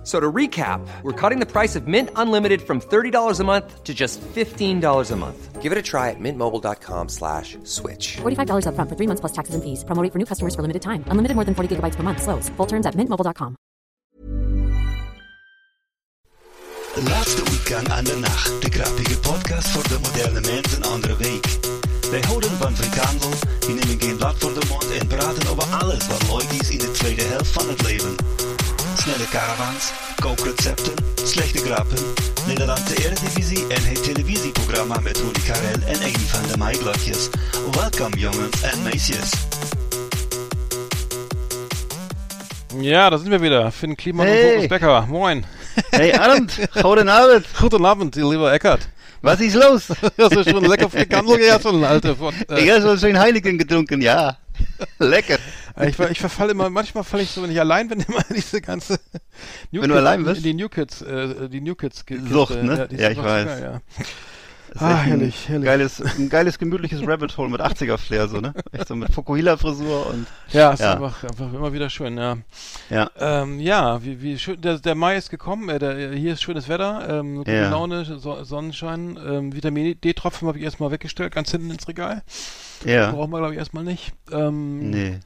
F- So to recap, we're cutting the price of Mint Unlimited from $30 a month to just $15 a month. Give it a try at mintmobile.com slash switch. $45 upfront for three months plus taxes and fees. Promo rate for new customers for limited time. Unlimited more than 40 gigabytes per month. Slows. Full terms at mintmobile.com. De laatste weekend aan de nacht. De grappige podcast voor de moderne mens een andere week. Wij houden van frikandel, die nemen geen blad voor de mond en praten over alles wat leuk is in de tweede helft van het leven. Snelle caravans, kookrecepten, slechte grappen, Nederlandse Eredivisie en het televisieprogramma met Rudy Karel en een van de maaiblokjes. Welkom jongens en meisjes. Ja, da sind wir wieder. Finn Kliman Hey. und Boris Becker. Moin. Hey Arndt, guten Abend. Guten Abend, ihr lieber Eckert. Was ist los? Hast du schon lecker Frikandel gegessen, Alter? Von, Ich äh, habe so schön Heineken getrunken, ja. Lecker. Ich, ver- ich verfalle immer, manchmal falle ich so, wenn ich allein bin, immer diese ganze New Wenn du allein bist? in Die New Kids, äh, die New Kids Ge- Sucht, Kiste, ne? Ja, ist ich weiß. so geil, ja. Ah, herrlich, herrlich. Geiles, ein geiles, gemütliches Rabbit Hole mit 80er-Flair, so, ne? Echt so mit Fukuhila-Frisur und, Ja, ist Ja. Einfach, einfach immer wieder schön, ja. ja. Ähm, ja, wie, wie schön, der, der Mai ist gekommen, äh, der, hier ist schönes Wetter, ähm, gute Ja. Laune, so, Sonnenschein, ähm, Vitamin D-Tropfen habe ich erstmal weggestellt, ganz hinten ins Regal. Ja. Brauchen wir, glaube ich, erstmal nicht. Ähm, Nee.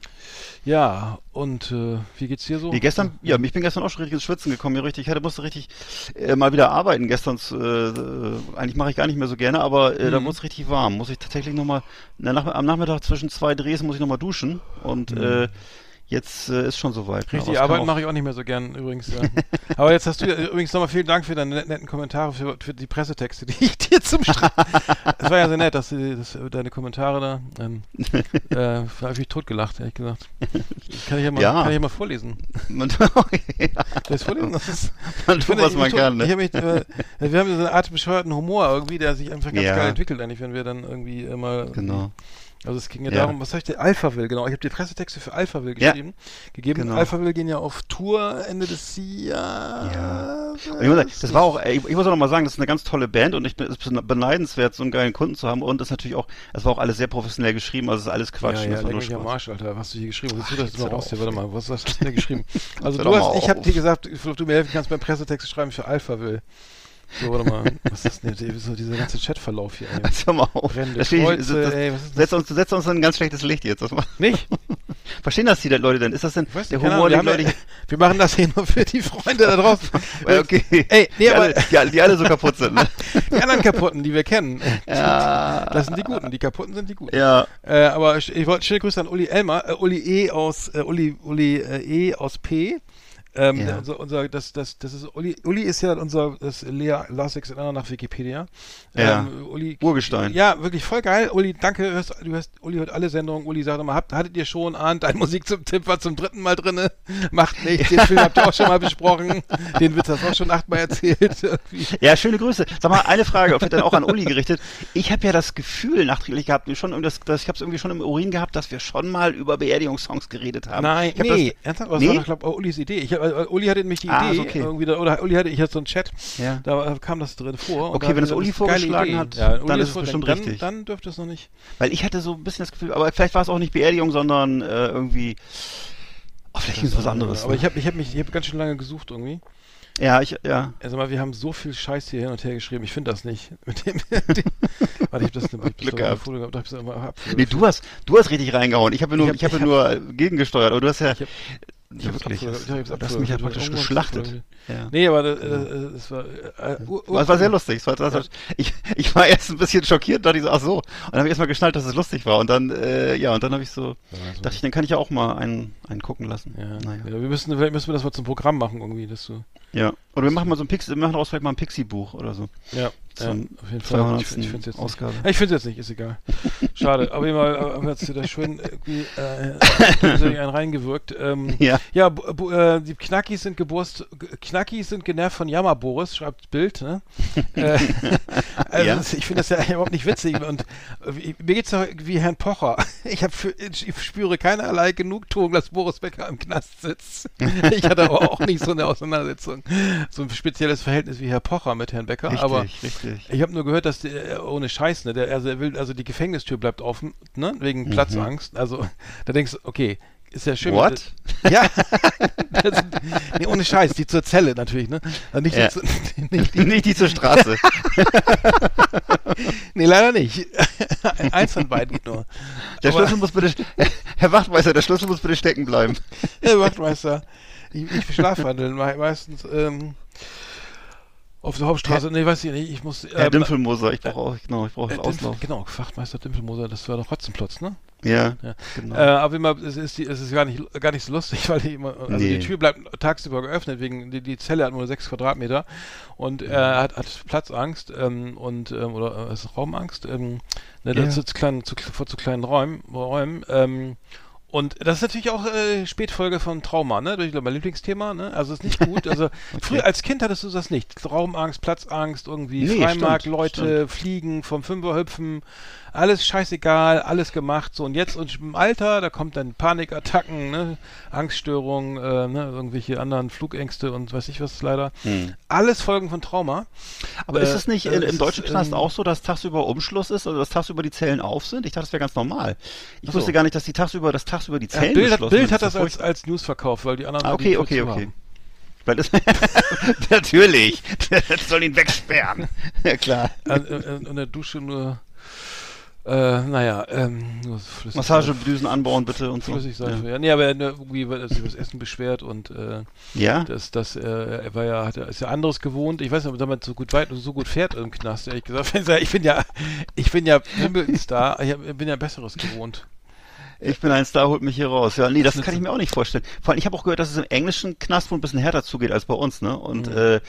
Ja, und äh, wie geht's dir so? Wie gestern, ja, ich bin gestern auch schon richtig ins Schwitzen gekommen, mir richtig, ich hatte, musste richtig äh, mal wieder arbeiten gestern, äh, äh, eigentlich mache ich gar nicht mehr so gerne, aber äh, da Mhm. wurde es richtig warm, muss ich tatsächlich nochmal, nach, am Nachmittag zwischen zwei Drehs muss ich nochmal duschen und äh, jetzt äh, ist schon soweit. ne? Richtig arbeiten auch- mache ich auch nicht mehr so gern übrigens. Ja. Aber jetzt hast du ja, übrigens nochmal vielen Dank für deine net- netten Kommentare, für, für die Pressetexte, die ich dir zum Schreiben. Es war ja sehr nett, dass du dass, du deine Kommentare da. Ähm, äh, habe ich mich totgelacht, ehrlich gesagt. Kann ich ja mal, Ja. Kann ich ja mal vorlesen. Man, ich es vorlesen? Das ist, man tut, was man ich, kann, ne? hab mich, äh, wir haben so eine Art bescheuerten Humor irgendwie, der sich einfach ganz geil entwickelt, eigentlich, wenn wir dann irgendwie immer. Genau. Also es ging ja, Ja. darum, was soll ich denn? Alphaville, genau. Ich habe die Pressetexte für Alphaville Ja. geschrieben, gegeben. Genau. Alphaville gehen ja auf Tour Ende des Jahres. Und ich muss sagen, das war auch, ich, ich muss auch noch mal sagen, das ist eine ganz tolle Band und ich bin, es ist beneidenswert, so einen geilen Kunden zu haben und das ist natürlich auch, es war auch alles sehr professionell geschrieben, also es ist alles Quatsch. Ja, ja, das war leck nur mich am Spaß. Arsch, Alter. Was hast du hier geschrieben? Was du das mal raus hier? Warte mal, was hast du denn geschrieben? Also du hast, ich habe dir gesagt, du mir helfen kannst beim Pressetext schreiben für Alphaville. So, warte mal. Was ist das denn? So dieser ganze Chatverlauf hier. Ey. Also hör mal auf. Brennende Das Kreuze, das- ey, setzt uns, setzt uns in ein ganz schlechtes Licht jetzt. Das. Nicht? Verstehen das die Leute denn? Ist das denn Ich der Humor, Ahnung, wir, ja, wir machen das hier nur für die Freunde da draußen. Ja, okay. Ey, nee, die, aber alle, die, alle- die alle so kaputt sind, ne? die anderen Kaputten, die wir kennen, Ja. das sind die Guten. Die Kaputten sind die Guten. Ja. Äh, aber ich, ich wollte schöne Grüße an Uli Elmer, äh, Uli E aus äh, Uli, Uli äh, E aus P. Ähm, Ja. unser, unser, das, das, das ist Uli, Uli ist ja unser, das Lea Lasix nach Wikipedia. Ja. Ähm, Uli, Urgestein. Ja, wirklich voll geil. Uli, danke, hörst, du hörst, Uli hört alle Sendungen. Uli sagt immer, habt, hattet ihr schon an, dein Musik zum Tipp war zum dritten Mal drinne. Macht nichts, den Film habt ihr auch schon mal besprochen. Den Witz hast du auch schon achtmal erzählt. Ja, schöne Grüße. Sag mal, eine Frage, vielleicht dann auch an Uli gerichtet. Ich habe ja das Gefühl nachträglich gehabt, schon, das, das, ich habe es irgendwie schon im Urin gehabt, dass wir schon mal über Beerdigungssongs geredet haben. Nein, ich hab nee, Das, ernsthaft, aber Nee? das war, glaube ich, Ulis Idee. Ich, hab- äh, Uli hatte nämlich die Ah, Idee, okay. irgendwie, da, oder Uli hatte, ich hatte so einen Chat, Ja. da kam das drin vor. Okay, da hab wenn ich das Uli eine vorgeschlagen hat, ja, Uli dann ist es bestimmt dann, richtig. Dann dürfte es noch nicht. Weil ich hatte so ein bisschen das Gefühl, aber vielleicht war es auch nicht Beerdigung, sondern äh, irgendwie. Oh, vielleicht ist es was anderes. Aber ne? ich habe ich hab mich, ich habe ganz schön lange gesucht irgendwie. ja, ich, ja. Also mal, wir haben so viel Scheiß hier hin und her geschrieben. Ich finde das nicht. Mit dem, dem warte, ich habe das, ich hab das Glück gehabt. Foto gehabt, hab ich das immer ab. Nee, du hast, du hast richtig reingehauen. Ich habe nur, Ich ich hab- habe ich nur äh, gegengesteuert. Aber du hast ja, Ich hab- ja wirklich, das, ich hab's du hast mich ja abfotografiert, praktisch geschlachtet. Ja. Nee, aber das, äh, das war. Äh, ur- Aber es war sehr lustig. War, das war, ich, ich war erst ein bisschen schockiert, dachte ich so, ach so. Und dann habe ich erst mal geschnallt, dass es lustig war. Und dann, äh, ja, und dann habe ich so, dachte ich, dann kann ich ja auch mal einen, einen gucken lassen. Ja, Naja. ja, wir müssen, vielleicht müssen wir das mal zum Programm machen irgendwie, dass du. Ja. Oder wir machen mal so ein Pixie, wir machen daraus vielleicht mal ein Pixie-Buch oder so. Ja, Ja, auf jeden Fall. 200. Ich, ich finde es jetzt Ausgabe. nicht. Ich es jetzt nicht, ist egal. Schade. Aber mal, aber jetzt wieder schön irgendwie äh, einen reingewirkt. Ähm, Ja. ja, bu- äh, die Knackis sind geburst, Knackis sind genervt von Jammer Boris, schreibt Bild. Ne? äh, also Ja. ich finde das ja überhaupt nicht witzig und äh, mir geht's doch wie Herrn Pocher. Ich habe ich spüre keinerlei Genugtuung, dass Boris Becker im Knast sitzt. Ich hatte aber auch nicht so eine Auseinandersetzung, so ein spezielles Verhältnis wie Herr Pocher mit Herrn Becker. Richtig, aber richtig. Ich habe nur gehört, dass der, ohne Scheiß, ne, der, also er will, also die Gefängnistür bleibt offen, ne, wegen Platzangst. Also da denkst du, okay, ist ja schön. Mhm. What? Ja, das, nee, ohne Scheiß, die zur Zelle natürlich, ne? Also nicht, Ja. die, zu- nicht die, Nicht die zur Straße. nee, leider nicht. Eins von beiden nur. Der Aber- Schlüssel muss bitte, Herr Wachtmeister, der Schlüssel muss bitte stecken bleiben. Herr Wachtmeister, ich, ich schlafwandeln me meistens ähm, auf der Hauptstraße. nee, weiß ich nicht, ich muss. Herr ähm, Dümpfelmoser, ich brauche auch, genau, ich brauche äh, Auslauf. genau, Wachtmeister Dimpfelmoser, das war doch Hotzenplotz, ne? Ja, Ja. genau. Äh, aber immer, es ist, die, es ist gar nicht, gar nicht so lustig, weil die immer, also Nee. die Tür bleibt tagsüber geöffnet, wegen die, die Zelle hat nur sechs Quadratmeter und er hat, hat Platzangst ähm, und ähm, oder äh, ist Raumangst, ähm, ne, Ja. zu, kleinen, zu, vor zu kleinen Räumen, Räumen ähm, und das ist natürlich auch äh, Spätfolge von Trauma, ne? Ich glaube, mein Lieblingsthema, ne? Also ist nicht gut. Also früher als Kind hattest du das nicht. Raumangst, Platzangst, irgendwie Nee, Freimarkt, stimmt, Leute, Fliegen, vom Fünfer hüpfen, alles scheißegal, alles gemacht. So und jetzt und im Alter, da kommt dann Panikattacken, ne? Angststörungen, äh, ne? irgendwelche anderen Flugängste und weiß ich was leider. Alles Folgen von Trauma. Aber ist äh, es nicht äh, im deutschen ist, Knast auch so, dass tagsüber Umschluss ist oder dass tagsüber die Zellen auf sind? Ich dachte, das wäre ganz normal. Ich so. wusste gar nicht, dass die tagsüber, dass tagsüber die Ja, Zellen Bild hat, geschlossen Bild hat das ist ja als, als News verkauft, weil die anderen Ah, die okay, okay, okay. haben. Weil das Natürlich. Das soll ihn wegsperren. Ja, klar. Äh, in der Dusche nur, äh, naja, ähm. Massagebdüsen anbauen bitte und so. Flüssigseife, ja. Nee, aber er hat irgendwie, weil er sich über das Essen beschwert und äh, Ja? das, das, äh, er war ja, hat, ist ja anderes gewohnt. Ich weiß nicht, ob er damit so gut weit, so gut fährt im Knast, ehrlich gesagt. Ich bin ja, ich bin ja Wimbledon-Star, ich bin ja Besseres gewohnt. Ich bin ein Star, holt mich hier raus. Ja, nee, das Das kann ich mir auch nicht vorstellen. Vor allem, ich habe auch gehört, dass es im englischen Knast wohl ein bisschen härter zugeht als bei uns, ne? Und Mhm. äh,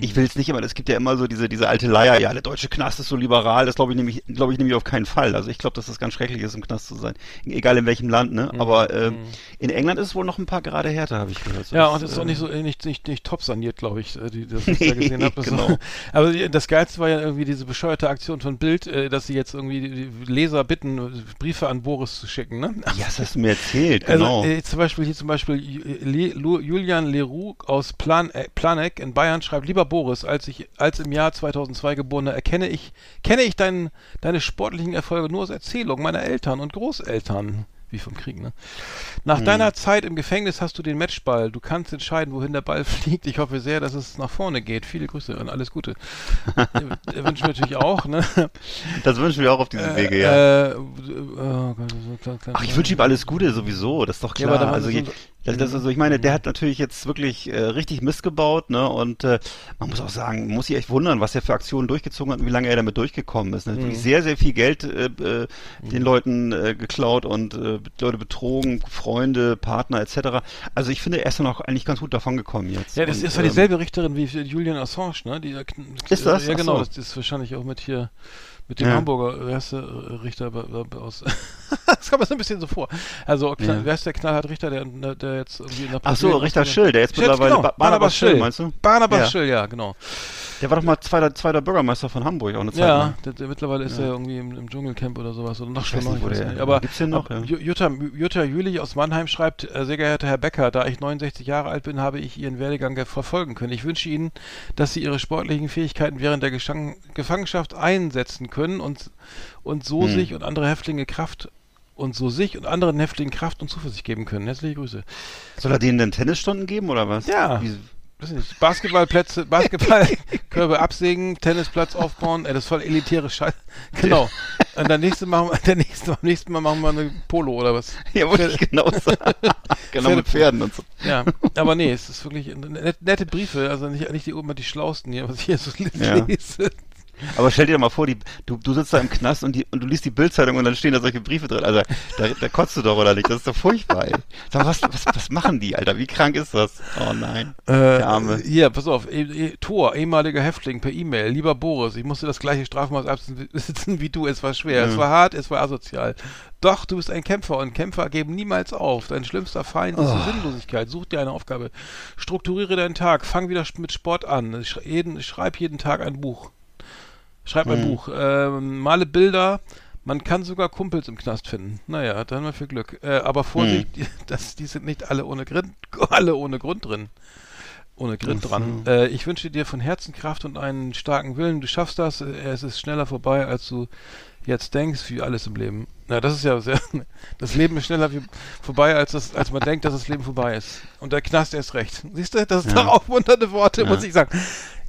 ich will es nicht immer, es gibt ja immer so diese, diese alte Leier, ja, der deutsche Knast ist so liberal, das glaube ich nämlich, glaube ich nämlich auf keinen Fall. Also ich glaube, dass das ganz schrecklich ist, im Knast zu sein. Egal in welchem Land, Mhm. ne? Aber ähm, in England ist es wohl noch ein paar Grade härter, habe ich gehört. So Ja, das, und es ist auch äh, nicht so, äh, nicht, nicht, nicht top saniert, glaube ich, äh, die, das, was ich da gesehen habe. genau. Aber die- das Geilste war ja irgendwie diese bescheuerte Aktion von Bild, äh, dass sie jetzt irgendwie Leser bitten, äh, Briefe an Boris zu schicken, ne? Ja, das hast du mir erzählt, genau. Also äh, zum Beispiel hier zum Beispiel Ju- Le, Lu, Julian Leroux aus Plan, äh, Planegg in Bayern schreibt, lieber Boris, als ich als im Jahr 2002 geborener erkenne ich kenne ich dein, deine sportlichen Erfolge nur aus Erzählungen meiner Eltern und Großeltern. Wie vom Krieg, ne? Nach Hm. deiner Zeit im Gefängnis hast du den Matchball. Du kannst entscheiden, wohin der Ball fliegt. Ich hoffe sehr, dass es nach vorne geht. Viele Grüße und alles Gute. äh, wünschen wir natürlich auch, ne? das wünschen wir auch auf diesem Wege, ja. Äh, oh Gott, so klar, klar, Ach, ich wünsche ihm alles Gute sowieso, das ist doch Ja, klar. da- also, je- das, das, also ich meine, der hat natürlich jetzt wirklich äh, richtig Mist gebaut, ne? Und äh, man muss auch sagen, muss sich echt wundern, was er für Aktionen durchgezogen hat und wie lange er damit durchgekommen ist. Ne? Wirklich sehr, sehr viel Geld äh, äh, den Leuten äh, geklaut und äh, Leute betrogen, Freunde, Partner etc. Also ich finde, er ist dann auch eigentlich ganz gut davon gekommen jetzt. Ja, das und, ist ja ähm, dieselbe Richterin wie Julian Assange, ne? Die, äh, Ist das? Ja, genau. so. Das ist wahrscheinlich auch mit hier, mit dem Ja. Hamburger, wer heißt der äh, Richter aus. das kommt mir so ein bisschen so vor. Also, Knall, Ja. wer ist der Knallhart Richter, der, der jetzt irgendwie in der Ach so, Richter Schill, der jetzt Schill, mittlerweile genau, Ba- Barnabas Schill, meinst du? Barnabas Ja. Schill, ja, genau. Der war doch mal zweiter, zweiter Bürgermeister von Hamburg auch eine Zeit Ja, lang. der, der, mittlerweile ist er irgendwie im, im Dschungelcamp oder sowas. Oder noch schlimmer. ich weiß nicht. Aber gibt's den noch, ja? Ju- Jutta, Jutta Jülich aus Mannheim schreibt, äh, sehr geehrter Herr Becker, da ich 69 Jahre alt bin, habe ich Ihren Werdegang ge- verfolgen können. Ich wünsche Ihnen, dass Sie Ihre sportlichen Fähigkeiten während der Geschang Gefangenschaft einsetzen können und, und so Hm. sich und andere Häftlinge Kraft und so sich und anderen Häftlingen Kraft und Zuversicht geben können. Herzliche Grüße. Soll er denen denn Tennisstunden geben oder was? Ja. Wie, nicht, Basketballplätze, Basketballkörbe absägen, Tennisplatz aufbauen, ey, das ist voll elitäre Scheiße. Genau. Und dann nächste Mal, der nächste, beim nächsten Mal machen wir eine Polo oder was. ja, wollte ich genau sagen. genau mit Pferden und so. Ja, aber nee, es ist wirklich net, nette Briefe, also nicht, nicht die oben die schlausten hier, was ich hier so Ja. Aber stell dir doch mal vor, die, du, du sitzt da im Knast und, die, und du liest die Bildzeitung und dann stehen da solche Briefe drin. Also da, da kotzt du doch, oder nicht? Das ist doch furchtbar, ey. Sag, was, was, was machen die, Alter? Wie krank ist das? Oh nein. Äh, Der Arme. Hier, pass auf. E e Tor, ehemaliger Häftling per E-Mail. Lieber Boris, ich musste das gleiche Strafmaß absitzen wie du. Es war schwer, es war hart, es war asozial. Doch, du bist ein Kämpfer und Kämpfer geben niemals auf. Dein schlimmster Feind ist die Sinnlosigkeit. Such dir eine Aufgabe. Strukturiere deinen Tag. Fang wieder mit Sport an. Sch jeden, schreib jeden Tag ein Buch. Schreib ein Buch. Ähm, male Bilder. Man kann sogar Kumpels im Knast finden. Naja, dann haben wir viel Glück. Äh, aber Vorsicht, die, das, die sind nicht alle ohne Grund, alle ohne Grund drin. Ohne Grind dran. Äh, ich wünsche dir von Herzen Kraft und einen starken Willen. Du schaffst das. Äh, Es ist schneller vorbei, als du jetzt denkst, wie alles im Leben. Na, das ist ja sehr. Das Leben ist schneller wie, vorbei, als, das, als man denkt, dass das Leben vorbei ist. Und der Knast erst recht. Siehst du, das sind doch aufmunternde Worte, muss ich sagen.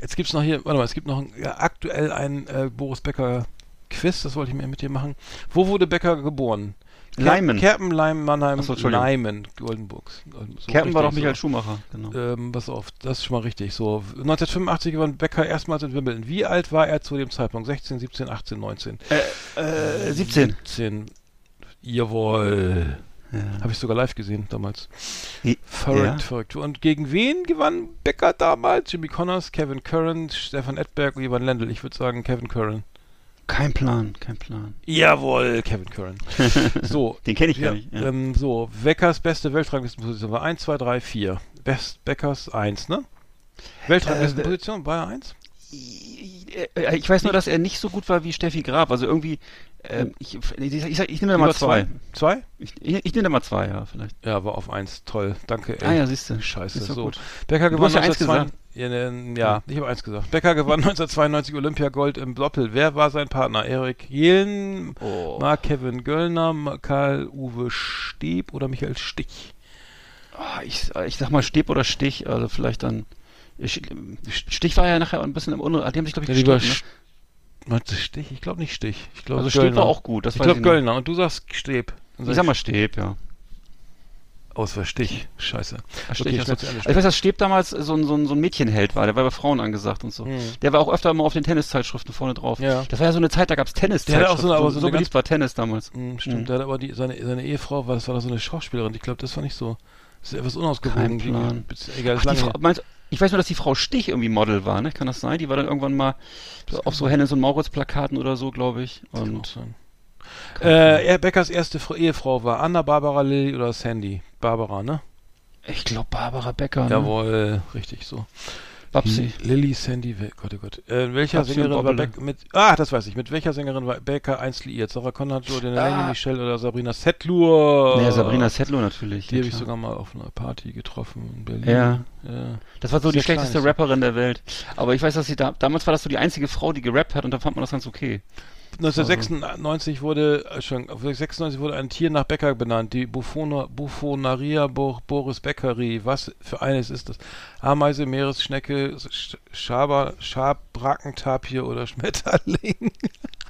Jetzt gibt's noch hier, warte mal, es gibt noch ein, ja, aktuell ein äh, Boris Becker Quiz, das wollte ich mir mit dir machen. Wo wurde Becker geboren? Leimen. Kerpen, Leimen, Mannheim, Ach so. Leimen, Goldenburgs. So Kerpen war doch Michael so. Schumacher, genau. Ähm, pass auf, das ist schon mal richtig. So, 1985 gewann Becker erstmals in Wimbledon. Wie alt war er zu dem Zeitpunkt? 16, 17, 18, 19? Äh, 17. 17. Jawohl. Habe ich sogar live gesehen damals. I- Verrückt, ja. verrückt. Und gegen wen gewann Becker damals? Jimmy Connors, Kevin Curran, Stefan Edberg und Ivan Lendl. Ich würde sagen Kevin Curran. Kein Plan, kein Plan. Jawohl, Kevin Curran. So. Den kenn ich ja, gar nicht, ja. Ähm, so, Beckers beste Weltranglistenposition war 1, 2, 3, 4. Best Beckers 1, ne? Weltranglistenposition war er 1? Äh, Ich weiß nur, dass er nicht so gut war wie Steffi Graf. Also irgendwie, ähm, ich, ich, ich, ich, nehme da mal Über zwei. Zwei? Ich, ich, nehme da mal zwei, ja, vielleicht. Ja, war auf 1. Toll. Danke. ey. Ah ja, siehst du. Scheiße, Ist so. gut. Becker Du gewann hast ja eins 1992 ja, ne, ja, ich habe eins gesagt. Becker gewann 1992 Olympiagold im Doppel. Wer war sein Partner? Erik Jelen, Oh. Mark Kevin Göllner, Karl-Uwe Steb oder Michael Stich? Ah, ich, ich sag mal Steb oder Stich, also vielleicht dann. Ich, Stich war ja nachher ein bisschen im Unruhe. Die haben sich, glaube ich, Ja, gestritten, du Stich? Ich glaube nicht Stich. Ich ne? glaube Also Steb war auch gut. Ich glaube ich. Göllner. Und du sagst Steb. Dann Ich sag mal Steb, ja. Aus war Stich. Scheiße. Ach, Stich, Okay, Ende Also ich weiß, dass Steb damals so ein, so ein, so ein Mädchenheld war. Der war bei Frauen angesagt und so. Hm. Der war auch öfter mal auf den Tenniszeitschriften vorne drauf. Ja. Das war ja so eine Zeit, da gab's Der Tenniszeitschriften. hatte auch so eine- aber so so eine beliebt war Tennis damals. Hm, stimmt. Mhm. Der hat aber die, seine, seine Ehefrau, war, das war da so eine Schauspielerin. Ich glaube, das war nicht so. Das ist etwas unausgewogen. Kein Plan. Egal, Ach, Frau, meinst, ich weiß nur, dass die Frau Stich irgendwie Model war, ne? Kann das sein? Die war dann irgendwann mal auf so Hennes und Maurits Plakaten oder so, glaube ich. Und. Äh, er- Beckers erste Fr Ehefrau war Anna Barbara Lilly oder Sandy? Barbara, ne? ich glaube Barbara Becker. Ne? Jawohl, richtig so. Babsi. Lilly, Sandy, Gott, oh Gott. Äh, welcher Babsi Sängerin war. Becker mit, ah, das weiß ich, mit welcher Sängerin war Becker einst liiert? Sarah Connor, Jordan Ah. Lange, Michelle oder Sabrina Setlur? Nee, Sabrina Settler natürlich. Die ja, habe ich sogar mal auf einer Party getroffen in Berlin. Ja. ja. Das war so die Sehr schlechteste kleines. Rapperin der Welt. Aber ich weiß, dass sie da, damals war das so die einzige Frau, die gerappt hat und da fand man das ganz okay. 1996 wurde, äh, schon, 96 wurde ein Tier nach Becker benannt, die Buffona, Buffonaria Bo Boris Beckeri. Was für eines ist das? Ameise, Meeresschnecke, Sch Schaber, Schabrackentapir oder Schmetterling?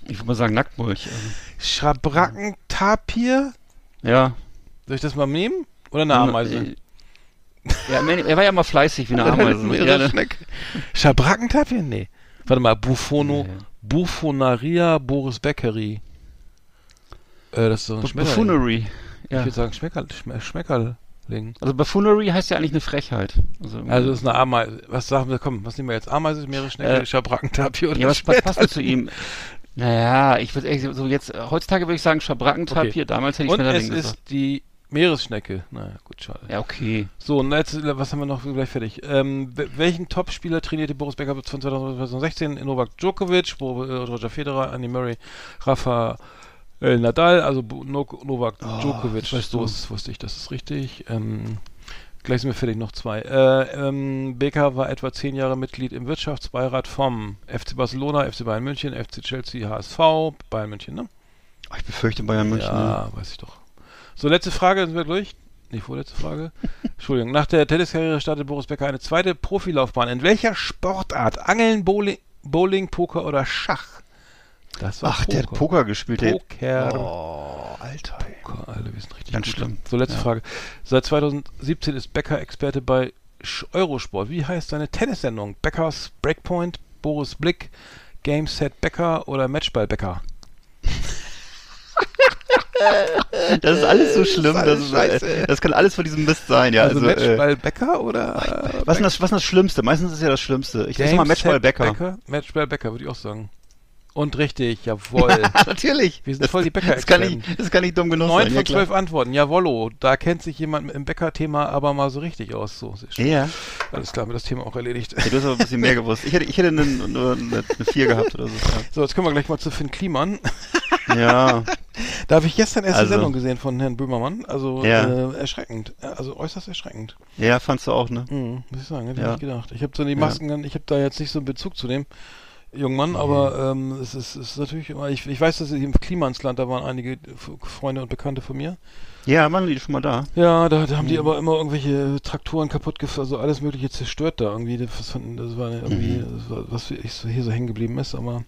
Ich würde mal sagen Nacktmulch. Also. Schabrackentapir? Ja. Soll ich das mal nehmen? Oder eine Ameise? Äh, Ja, er war ja mal fleißig wie eine Ameise. ne? Meeresschnecke. Schabrackentapir? Nee. Warte mal, Buffono, Nee. Buffonaria Boris Beckeri. Äh, das ist so ein. Buffoonery. Ich Ja. würde sagen Schmeckerl, Schme Schmeckerling. Also Buffoonery heißt ja eigentlich eine Frechheit. Also, Also das ist eine Ameise. Was sagen wir? Komm, was nehmen wir jetzt? Ameise, Meeresschnecke, Äh, Schabrackentapir oder ja, was, was passt denn zu ihm? Naja, ich würde so jetzt, heutzutage würde ich sagen Schabrackentapir, Okay. damals hätte ich Und es Schmetterling ist gesagt. die Meeresschnecke. Naja, gut, schade. Ja, okay. So, und jetzt, was haben wir noch gleich fertig? Ähm, we- welchen Topspieler trainierte Boris Becker von 2016? Novak Djokovic, äh, Roger Federer, Andy Murray, Rafa äh, Nadal, also no Novak Djokovic. das weißt du. ist, wusste ich, das ist richtig. Ähm, gleich sind wir fertig, noch zwei. Äh, ähm, Becker war etwa zehn Jahre Mitglied im Wirtschaftsbeirat vom FC Barcelona, FC Bayern München, FC Chelsea, HSV, Bayern München, ne? Ich befürchte Bayern München. ne? Ja, weiß ich doch. So, letzte Frage, sind wir durch? Nee, vorletzte Frage. Entschuldigung. Nach der Tenniskarriere startet Boris Becker eine zweite Profilaufbahn. In welcher Sportart? Angeln, Bowling, Bowling Poker oder Schach? Das war Ach, der hat Poker gespielt. Poker. oh, Alter. Poker, alle, wir sind richtig Ganz schlimm. So, letzte Ja. Frage. Seit 2017 ist Becker Experte bei Eurosport. Wie heißt seine Tennissendung? Beckers Breakpoint, Boris Blick, Game Set Becker oder Matchball Becker? Das ist alles so schlimm. Das, ist, Scheiße. das kann alles von diesem Mist sein, ja. Also, Also, äh, Matchball Becker oder was, ist denn das, was ist das Schlimmste? Meistens ist ja das Schlimmste. Ich sag Game mal Matchball Set Becker. Matchball Becker, würde ich auch sagen. Und richtig, jawohl. Natürlich. Wir sind voll die Bäcker- das kann, nicht, das kann nicht dumm genug Neun sein. von ja, zwölf Antworten. Jawollo, da kennt sich jemand im Bäcker-Thema aber mal so richtig aus. So, sehr schön. Ja. Alles klar, haben wir das Thema auch erledigt. ja. Du hast aber ein bisschen mehr gewusst. Ich hätte, ich hätte eine, nur eine, eine 4 gehabt oder so. So, jetzt kommen wir gleich mal zu Finn Kliman. Ja. Da habe ich gestern erst Also- die Sendung gesehen von Herrn Böhmermann. Also Ja. äh, erschreckend. Also äußerst erschreckend. Ja, fandst du auch, ne? Mhm, muss ich sagen, hätte ich Ja. nicht gedacht. Ich habe so die Masken, ich habe da jetzt nicht so einen Bezug zu dem jungen Mann, aber ähm, es, ist, es ist natürlich immer, ich, ich weiß, dass im Klimansland, da waren einige Freunde und Bekannte von mir. Ja, waren die schon mal da? Ja, da, da haben Mhm. die aber immer irgendwelche Traktoren kaputt gefahren, also alles mögliche zerstört da irgendwie. Das, fanden- das war irgendwie, Mhm. das war, was ich so, hier so hängen geblieben ist, aber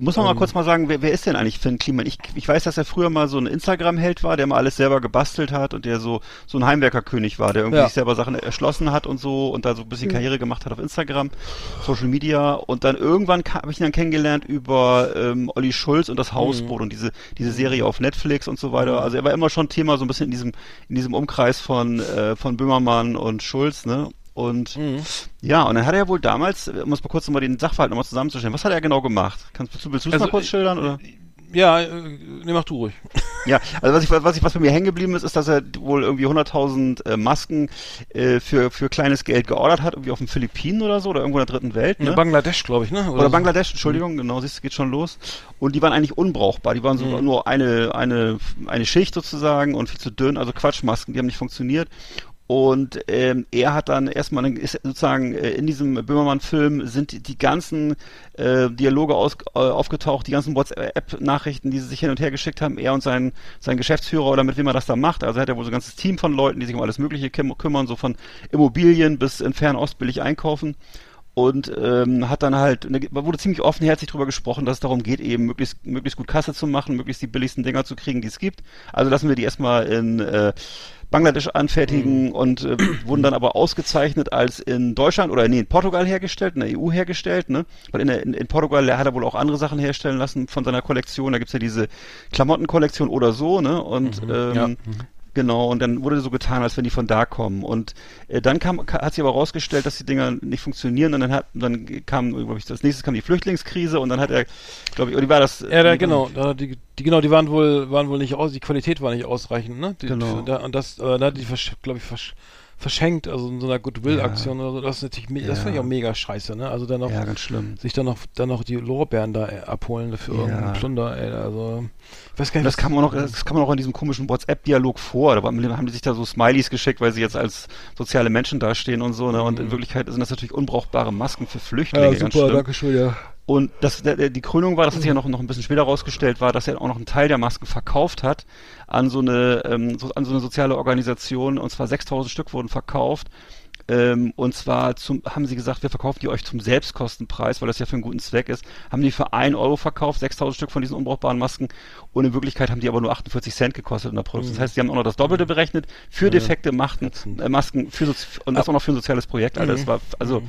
Muss man mal Ähm. kurz mal sagen, wer, wer ist denn eigentlich Finn Kliman? Ich, ich weiß, dass er früher mal so ein Instagram-Held war, der mal alles selber gebastelt hat und der so, so ein Heimwerkerkönig war, der irgendwie Ja. sich selber Sachen erschlossen hat und so und da so ein bisschen Karriere gemacht hat auf Instagram, Social Media und dann irgendwann habe ich ihn dann kennengelernt über ähm, Olli Schulz und das Hausboot und diese, diese Serie auf Netflix und so weiter. Also er war immer schon Thema so ein bisschen in diesem, in diesem Umkreis von, äh, von Böhmermann und Schulz, ne? Und ja, und dann hat er ja wohl damals, um uns mal kurz nochmal den Sachverhalt nochmal zusammenzustellen, was hat er genau gemacht? Kannst du, willst du es Also, mal kurz schildern, oder? Ja, nee, mach du ruhig. Ja, also was ich, was ich, was bei mir hängen geblieben ist, ist, dass er wohl irgendwie 100.000 äh, Masken äh, für, für kleines Geld geordert hat, irgendwie auf den Philippinen oder so, oder irgendwo in der dritten Welt, ne? Bangladesch, glaube ich, ne? Oder so. Bangladesch, Entschuldigung, genau, siehst du, geht schon los. Und die waren eigentlich unbrauchbar. Die waren so Mhm. nur eine, eine, eine Schicht sozusagen und viel zu dünn, also Quatschmasken, die haben nicht funktioniert. Und ähm, er hat dann erstmal ist sozusagen äh, in diesem Böhmermann-Film sind die, die ganzen äh, Dialoge aus, äh, aufgetaucht, die ganzen WhatsApp-Nachrichten, die sie sich hin und her geschickt haben, er und sein, sein Geschäftsführer oder mit wem er das da macht. Also hat er wohl so ein ganzes Team von Leuten, die sich um alles Mögliche küm kümmern, so von Immobilien bis in Fernost billig einkaufen und ähm, hat dann halt, ne, wurde ziemlich offenherzig drüber gesprochen, dass es darum geht, eben möglichst, möglichst gut Kasse zu machen, möglichst die billigsten Dinger zu kriegen, die es gibt. Also lassen wir die erstmal in äh, Bangladesch anfertigen und äh, wurden dann aber ausgezeichnet als in Deutschland oder nee, in Portugal hergestellt, in der EU hergestellt, ne? Weil in, der, in, in Portugal hat er wohl auch andere Sachen herstellen lassen von seiner Kollektion. Da gibt's ja diese Klamottenkollektion oder so, ne? Und ähm, ja. Genau, und dann wurde so getan, als wenn die von da kommen. Und äh, dann kam, ka- hat sich aber rausgestellt, dass die Dinger nicht funktionieren. Und dann hat, dann kam, glaube ich, als nächstes kam die Flüchtlingskrise und dann hat er, glaube ich, oder war das? Ja, da, genau, da, die, die, genau, die waren wohl, waren wohl nicht aus, die Qualität war nicht ausreichend, ne? Die, Genau. Da, und das, äh, da hat die, glaube ich, versch verschenkt, also in so einer Goodwill-Aktion oder so. Das ist natürlich, me- das Ja. fand ich auch mega scheiße, ne? Also dann noch, Ja, ganz schlimm. sich dann noch, dann noch die Lorbeeren da äh, abholen für Ja. irgendeinen Plunder, ey, also, ich weiß gar nicht, das kam auch noch, das kam auch in diesem komischen WhatsApp-Dialog vor. Da haben die sich da so Smileys geschickt, weil sie jetzt als soziale Menschen dastehen und so. Ne? Und in Wirklichkeit sind das natürlich unbrauchbare Masken für Flüchtlinge. Mhm. ja, super, danke schön, ja. Und das, der, die Krönung war, das hat sich ja noch, noch ein bisschen später rausgestellt, war, dass er auch noch einen Teil der Masken verkauft hat an so eine, ähm, so, an so eine soziale Organisation. Und zwar 6000 Stück wurden verkauft. Ähm, und zwar zum, haben sie gesagt, wir verkaufen die euch zum Selbstkostenpreis, weil das ja für einen guten Zweck ist. Haben die für 1 Euro verkauft, 6000 Stück von diesen unbrauchbaren Masken. Und in Wirklichkeit haben die aber nur 48 Cent gekostet in der Produktion. Das heißt, die haben auch noch das Doppelte berechnet für defekte Masken, äh, Masken für, Sozi- und das auch noch für ein soziales Projekt. Alter, das war, also,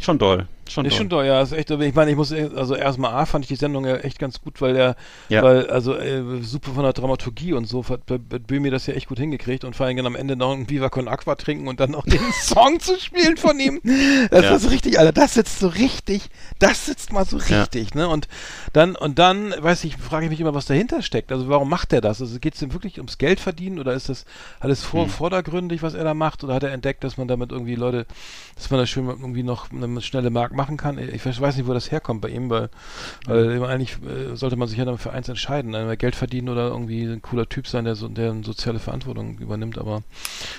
schon doll. Schon Ist doll. schon ja, ist echt, aber ich meine, ich muss, also erstmal A fand ich die Sendung ja echt ganz gut, weil der, Ja. weil, also äh, super von der Dramaturgie und so hat Böhmi das ja echt gut hingekriegt und vor allem am Ende noch ein Viva Con Aqua trinken und dann noch den Song zu spielen von ihm. Das Ja. war so richtig, Alter, das sitzt so richtig, das sitzt mal so Ja. richtig, ne? Und dann, und dann, weiß ich, frage ich mich immer, was dahinter steckt. Also warum macht er das? Also geht es ihm wirklich ums Geld verdienen oder ist das alles vor, Hm. vordergründig, was er da macht? Oder hat er entdeckt, dass man damit irgendwie Leute, dass man da schön irgendwie noch eine schnelle Mark machen kann? Ich weiß nicht, wo das herkommt bei ihm, weil, weil immer eigentlich äh, sollte man sich ja dann für eins entscheiden, einmal Geld verdienen oder irgendwie ein cooler Typ sein, der so der eine soziale Verantwortung übernimmt, aber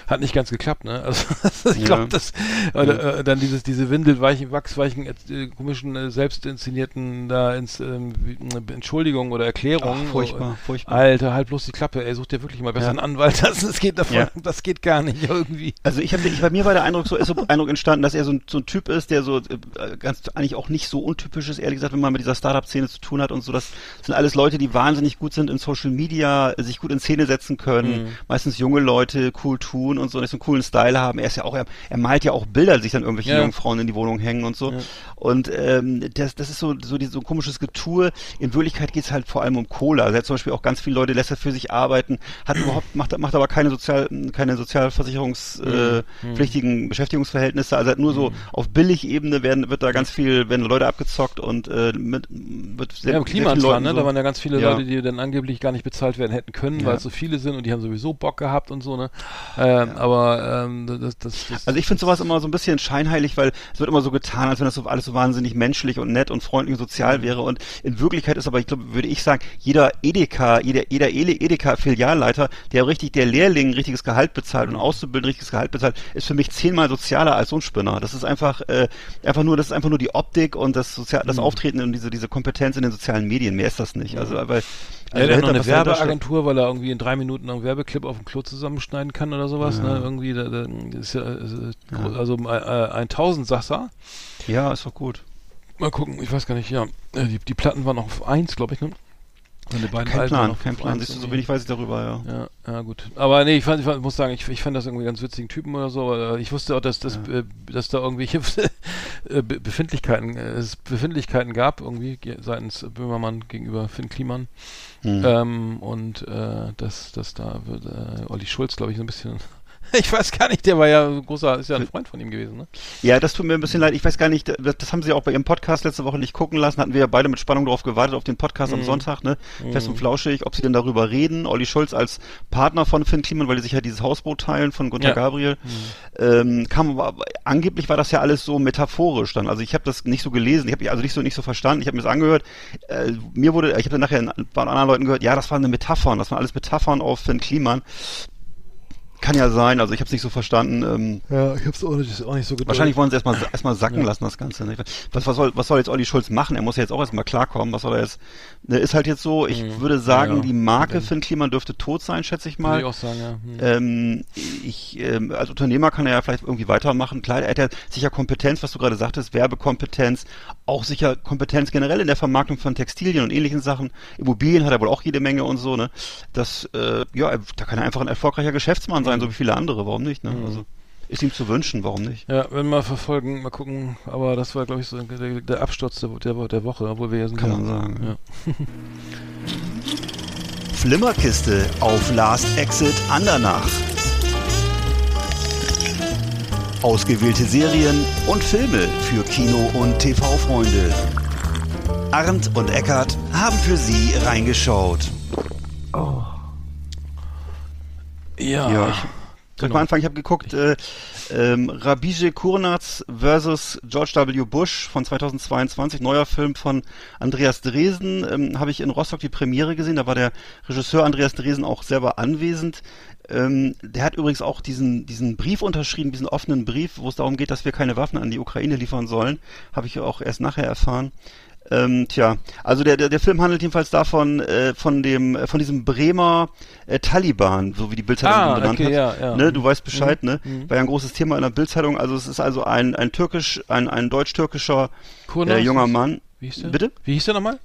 hat nicht ganz geklappt, ne? Also ich Ja. glaube, das oder, äh, dann dieses diese windelweichen, wachsweichen, äh, komischen äh, selbst inszenierten da ins ähm, äh, Entschuldigung oder Erklärung. Ach, furchtbar, Äh, furchtbar. Alter, halt bloß die Klappe, ey, such dir wirklich mal besser Ja. einen Anwalt. Das, das geht davon, Ja. das geht gar nicht irgendwie. Also ich habe, bei mir war der Eindruck so, ist so Eindruck entstanden, dass er so ein, so ein Typ ist, der so, äh, ganz eigentlich auch nicht so untypisch ist, ehrlich gesagt, wenn man mit dieser Startup-Szene zu tun hat und so. Das sind alles Leute, die wahnsinnig gut sind in Social Media, sich gut in Szene setzen können, mhm. meistens junge Leute, cool tun und so, nicht so einen coolen Style haben. Er ist ja auch, er, er malt ja auch Bilder, die sich dann irgendwelche ja. jungen Frauen in die Wohnung hängen und so. Ja. Und ähm, das, das ist so, so, die, so ein komisches Getue. In Wirklichkeit geht es halt vor allem um Cola. Also er hat zum Beispiel auch ganz viele Leute lässt er für sich arbeiten, hat überhaupt, macht, macht aber keine Sozial, keine sozialversicherungspflichtigen mhm. äh, Beschäftigungsverhältnisse. Also hat nur so mhm. auf Billigebene werden, wird da ganz viel, werden Leute abgezockt und äh, mit, wird sehr, ja, im Klimansland, ne? So, da waren ja ganz viele ja. Leute, die dann angeblich gar nicht bezahlt werden hätten können, ja. weil es so viele sind und die haben sowieso Bock gehabt und so, ne? Ähm, ja. Aber ähm, das, das, das Also ich finde sowas immer so ein bisschen scheinheilig, weil es wird immer so getan, als wenn das so alles so wahnsinnig menschlich und nett und freundlich und sozial mhm. wäre. Und in Wirklichkeit ist aber, ich glaube, würde ich sagen, jeder Edeka, jeder, jeder Edeka-Filialleiter, der richtig, der Lehrling richtiges Gehalt bezahlt und Auszubildende richtiges Gehalt bezahlt, ist für mich zehnmal sozialer als so ein Spinner. Das ist einfach, äh, einfach nur, das ist einfach nur die Optik und das, Sozial das mhm. Auftreten und diese, diese Kompetenz in den sozialen Medien. Mehr ist das nicht. Also, weil, also er hat noch eine Werbeagentur, weil er irgendwie in drei Minuten einen Werbeclip auf dem Klo zusammenschneiden kann oder sowas. Ja. Ne? Irgendwie, da, da ist ja, ist, ja. also äh, ein Tausendsasser. Ja, ist doch gut. Mal gucken, ich weiß gar nicht, ja. Äh, die, die Platten waren auf eins, glaube ich, ne? Meine beiden kein Alten Plan, kein Plan. Siehst du, so wenig weiß ich darüber, ja. Ja, ja gut. Aber nee, ich, fand, ich muss sagen, ich, ich fand das irgendwie ganz witzigen Typen oder so. Ich wusste auch, dass, dass, ja. äh, dass da irgendwelche äh, Befindlichkeiten, äh, es Befindlichkeiten gab, irgendwie seitens Böhmermann gegenüber Finn Kliman. Mhm. Ähm, und äh, dass, dass da äh, Olli Schulz, glaube ich, so ein bisschen ich weiß gar nicht, der war ja großer, ist ja ein Freund von ihm gewesen, ne? Ja, das tut mir ein bisschen leid. Ich weiß gar nicht, das, das haben sie auch bei ihrem Podcast letzte Woche nicht gucken lassen. Hatten wir ja beide mit Spannung darauf gewartet, auf den Podcast mhm. am Sonntag, ne? Mhm. Fest und flauschig, ob sie denn darüber reden. Olli Schulz als Partner von Finn Kliman, weil die sich ja dieses Hausboot teilen von Gunter ja. Gabriel. Mhm. Ähm, kam aber, angeblich war das ja alles so metaphorisch dann. Also ich habe das nicht so gelesen, ich habe also nicht so nicht so verstanden. Ich habe mir das angehört. Äh, mir wurde, ich habe dann nachher von anderen Leuten gehört, ja, das waren eine Metaphern, das waren alles Metaphern auf Finn Kliman. Kann ja sein, also ich habe es nicht so verstanden. Ähm, ja, ich habe es auch nicht, auch nicht so geduldet. Wahrscheinlich wollen sie erstmal erstmal sacken ja. lassen, das Ganze. Ne? Was, was, soll, was soll jetzt Olli Schulz machen? Er muss ja jetzt auch erstmal klarkommen. Was soll er jetzt? Ne, ist halt jetzt so, ich mhm. würde sagen, ja, die Marke Finn Kliman dürfte tot sein, schätze ich mal. Würde ich auch sagen, ja. Mhm. Ähm, ich, ähm, als Unternehmer kann er ja vielleicht irgendwie weitermachen. Klar, er hat ja sicher Kompetenz, was du gerade sagtest, Werbekompetenz, auch sicher Kompetenz generell in der Vermarktung von Textilien und ähnlichen Sachen. Immobilien hat er wohl auch jede Menge und so, ne? Das, äh, ja, da kann er einfach ein erfolgreicher Geschäftsmann sein sein, so wie viele andere, warum nicht? Ne? Mhm. Also ist ihm zu wünschen, warum nicht? Ja, wenn wir verfolgen, mal gucken, aber das war, glaube ich, so der, der Absturz der, der, der, Woche, obwohl wir ja sind. Kann man sagen. Ja. Flimmerkiste auf Last Exit Andernach. Ausgewählte Serien und Filme für Kino- und TV-Freunde. Arndt und Eckart haben für Sie reingeschaut. Oh. Ja. ja ich, soll genau. ich mal anfangen? Ich habe geguckt, äh, ähm, Rabije Kurnaz versus George W. Bush von 2022, neuer Film von Andreas Dresen, ähm, habe ich in Rostock die Premiere gesehen, da war der Regisseur Andreas Dresen auch selber anwesend. Ähm, der hat übrigens auch diesen, diesen Brief unterschrieben, diesen offenen Brief, wo es darum geht, dass wir keine Waffen an die Ukraine liefern sollen. Habe ich auch erst nachher erfahren. Ähm, tja, also der, der, der Film handelt jedenfalls davon, äh, von dem, äh, von diesem Bremer äh, Taliban, so wie die Bildzeitung ah, benannt okay, hat. Ja, ja. Ne, du weißt Bescheid, mhm. ne? Mhm. War ja ein großes Thema in der Bildzeitung. Also es ist also ein, ein türkisch, ein, ein deutsch-türkischer äh, junger Mann. Wie hieß der? Bitte? Wie hieß der nochmal?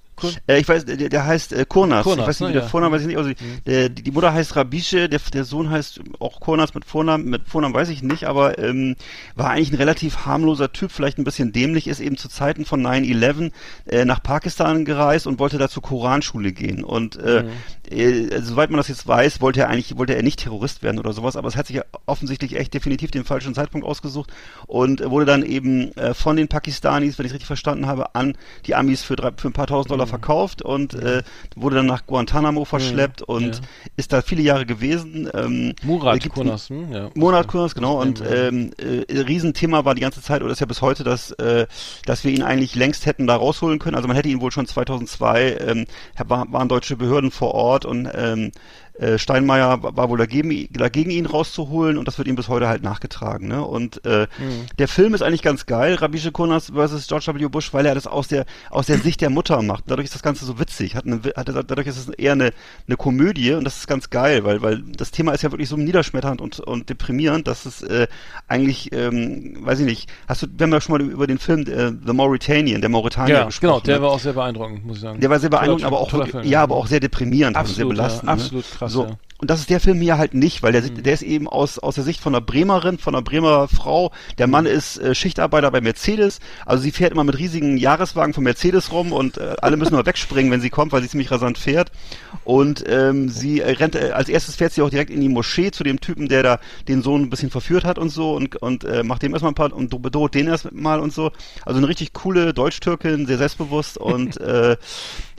Äh, ich weiß, der, der heißt äh, Kurnas. Kurnas. Ich weiß nicht, ne, der ja. Vorname weiß ich nicht. Also, mhm. der, die Mutter heißt Rabische, der, der Sohn heißt auch Kurnas mit Vornamen, mit Vornamen weiß ich nicht, aber ähm, war eigentlich ein relativ harmloser Typ, vielleicht ein bisschen dämlich, ist eben zu Zeiten von 9-11 äh, nach Pakistan gereist und wollte da zur Koranschule gehen. Und äh, mhm. äh, soweit man das jetzt weiß, wollte er eigentlich, wollte er nicht Terrorist werden oder sowas, aber es hat sich ja offensichtlich echt definitiv den falschen Zeitpunkt ausgesucht und wurde dann eben äh, von den Pakistanis, wenn ich es richtig verstanden habe, an die Amis für, drei, für ein paar tausend Dollar. Verkauft und äh, wurde dann nach Guantanamo verschleppt mhm. und ist da viele Jahre gewesen. Ähm, Murat Kurnas, hm? ja. Murat Kurnas, genau. Und ähm, äh, Riesenthema war die ganze Zeit, oder ist ja bis heute, dass, äh, dass wir ihn eigentlich längst hätten da rausholen können. Also man hätte ihn wohl schon 2002, ähm, war, waren deutsche Behörden vor Ort und ähm, äh, Steinmeier war wohl dagegen, dagegen ihn rauszuholen und das wird ihm bis heute halt nachgetragen. Ne? Und äh, mhm. der Film ist eigentlich ganz geil, Rabbi Shikonas versus George W. Bush, weil er das aus der aus der Sicht der Mutter macht. Dadurch ist das Ganze so witzig. Hat eine, hat, dadurch ist es eher eine, eine Komödie und das ist ganz geil, weil weil das Thema ist ja wirklich so niederschmetternd und und deprimierend, dass es äh, eigentlich, ähm, weiß ich nicht, hast du, wir haben ja schon mal über den Film äh, The Mauritanian, der Mauritanier ja, gesprochen. Genau, der ne? war auch sehr beeindruckend, muss ich sagen. Der war sehr beeindruckend, aber auch, Film, ja, aber auch sehr deprimierend, absolut, sehr belastend. Ja, absolut ne? krass, so. ja. Und das ist der Film hier halt nicht, weil der, mhm. der ist eben aus, aus der Sicht von einer Bremerin, von einer Bremer Frau. Der Mann ist äh, Schichtarbeiter bei Mercedes. Also sie fährt immer mit riesigen Jahreswagen von Mercedes rum und äh, alle müssen mal wegspringen, wenn sie kommt, weil sie ziemlich rasant fährt. Und ähm, sie äh, rennt, äh, als erstes fährt sie auch direkt in die Moschee zu dem Typen, der da den Sohn ein bisschen verführt hat und so und, und äh, macht dem erstmal ein paar und bedroht den erstmal und so. Also eine richtig coole Deutsch-Türkin, sehr selbstbewusst und äh,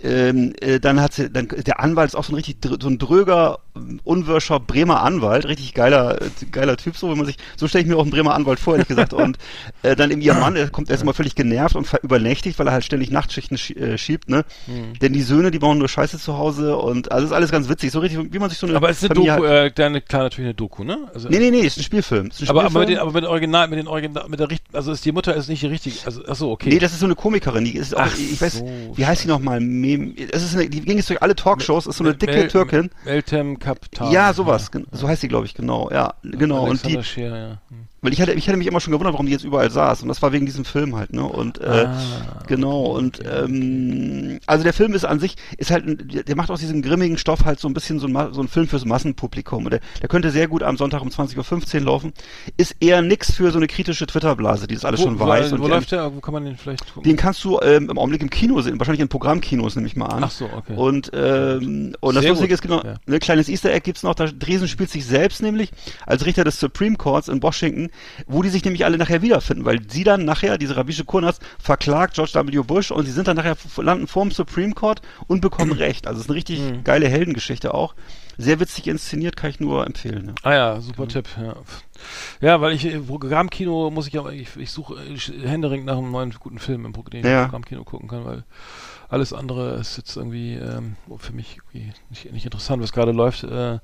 ähm, äh, dann hat sie, dann der Anwalt ist auch so ein richtig so ein dröger, unwirscher Bremer Anwalt, richtig geiler, geiler Typ, so wenn man sich, so stelle ich mir auch einen Bremer Anwalt vor, ehrlich gesagt. Und äh, dann eben ihr Mann, der kommt erstmal völlig genervt und übernächtigt, weil er halt ständig Nachtschichten äh, schiebt, ne? Mhm. Denn die Söhne, die bauen nur Scheiße zu Hause und also ist alles ganz witzig, so richtig, wie man sich so eine Aber ist eine Familie Doku, äh, deine, klar natürlich eine Doku, ne? Also, nee, nee, nee, ist ein Spielfilm. Ist ein aber, Spielfilm. aber, mit den, aber mit den Original, mit den Original, mit der Richt, also ist die Mutter ist nicht die richtige, also ach so, okay. Nee, das ist so eine Komikerin, die ist auch, ach ich weiß, so, wie heißt sie nochmal? Es ist eine die ging jetzt durch alle Talkshows, ist so eine dicke Mel Türkin. Meltem Kaptan. Ja, sowas, ja. so heißt sie, glaube ich, genau, ja, genau. Alexander und die, Scheer, ja. Hm. Weil ich hatte, ich hatte mich immer schon gewundert, warum die jetzt überall saß. Und das war wegen diesem Film halt, ne? Und äh, ah, genau, und ähm, also der Film ist an sich, ist halt, der macht aus diesem grimmigen Stoff halt so ein bisschen so ein, so ein Film fürs Massenpublikum. Und der, der könnte sehr gut am Sonntag um 20.15 Uhr laufen. Ist eher nix für so eine kritische Twitter-Blase, die das alles wo, schon weiß. Wo, und wo läuft der? Wo kann man den vielleicht gucken? Den kannst du ähm, im Augenblick im Kino sehen, wahrscheinlich in Programmkinos, nehme ich mal an. Ach so, okay. Und, ähm, und das Lustige ist, genau, ja. ein kleines Easter Egg gibt's noch, da Dresen spielt sich selbst nämlich als Richter des Supreme Courts in Washington, wo die sich nämlich alle nachher wiederfinden, weil sie dann nachher, diese Ravische Kurnas, verklagt George W. Bush und sie sind dann nachher landen vorm Supreme Court und bekommen Recht. Also es ist eine richtig mhm. geile Heldengeschichte auch. Sehr witzig inszeniert, kann ich nur empfehlen. Ne? Ah ja, super mhm. Tipp. Ja. ja, weil ich Programmkino muss ich auch, ich, ich suche händeringend nach einem neuen guten Film, im den ich ja. im Programmkino gucken kann, weil alles andere ist jetzt irgendwie ähm, für mich nicht, nicht interessant, was gerade läuft. Äh,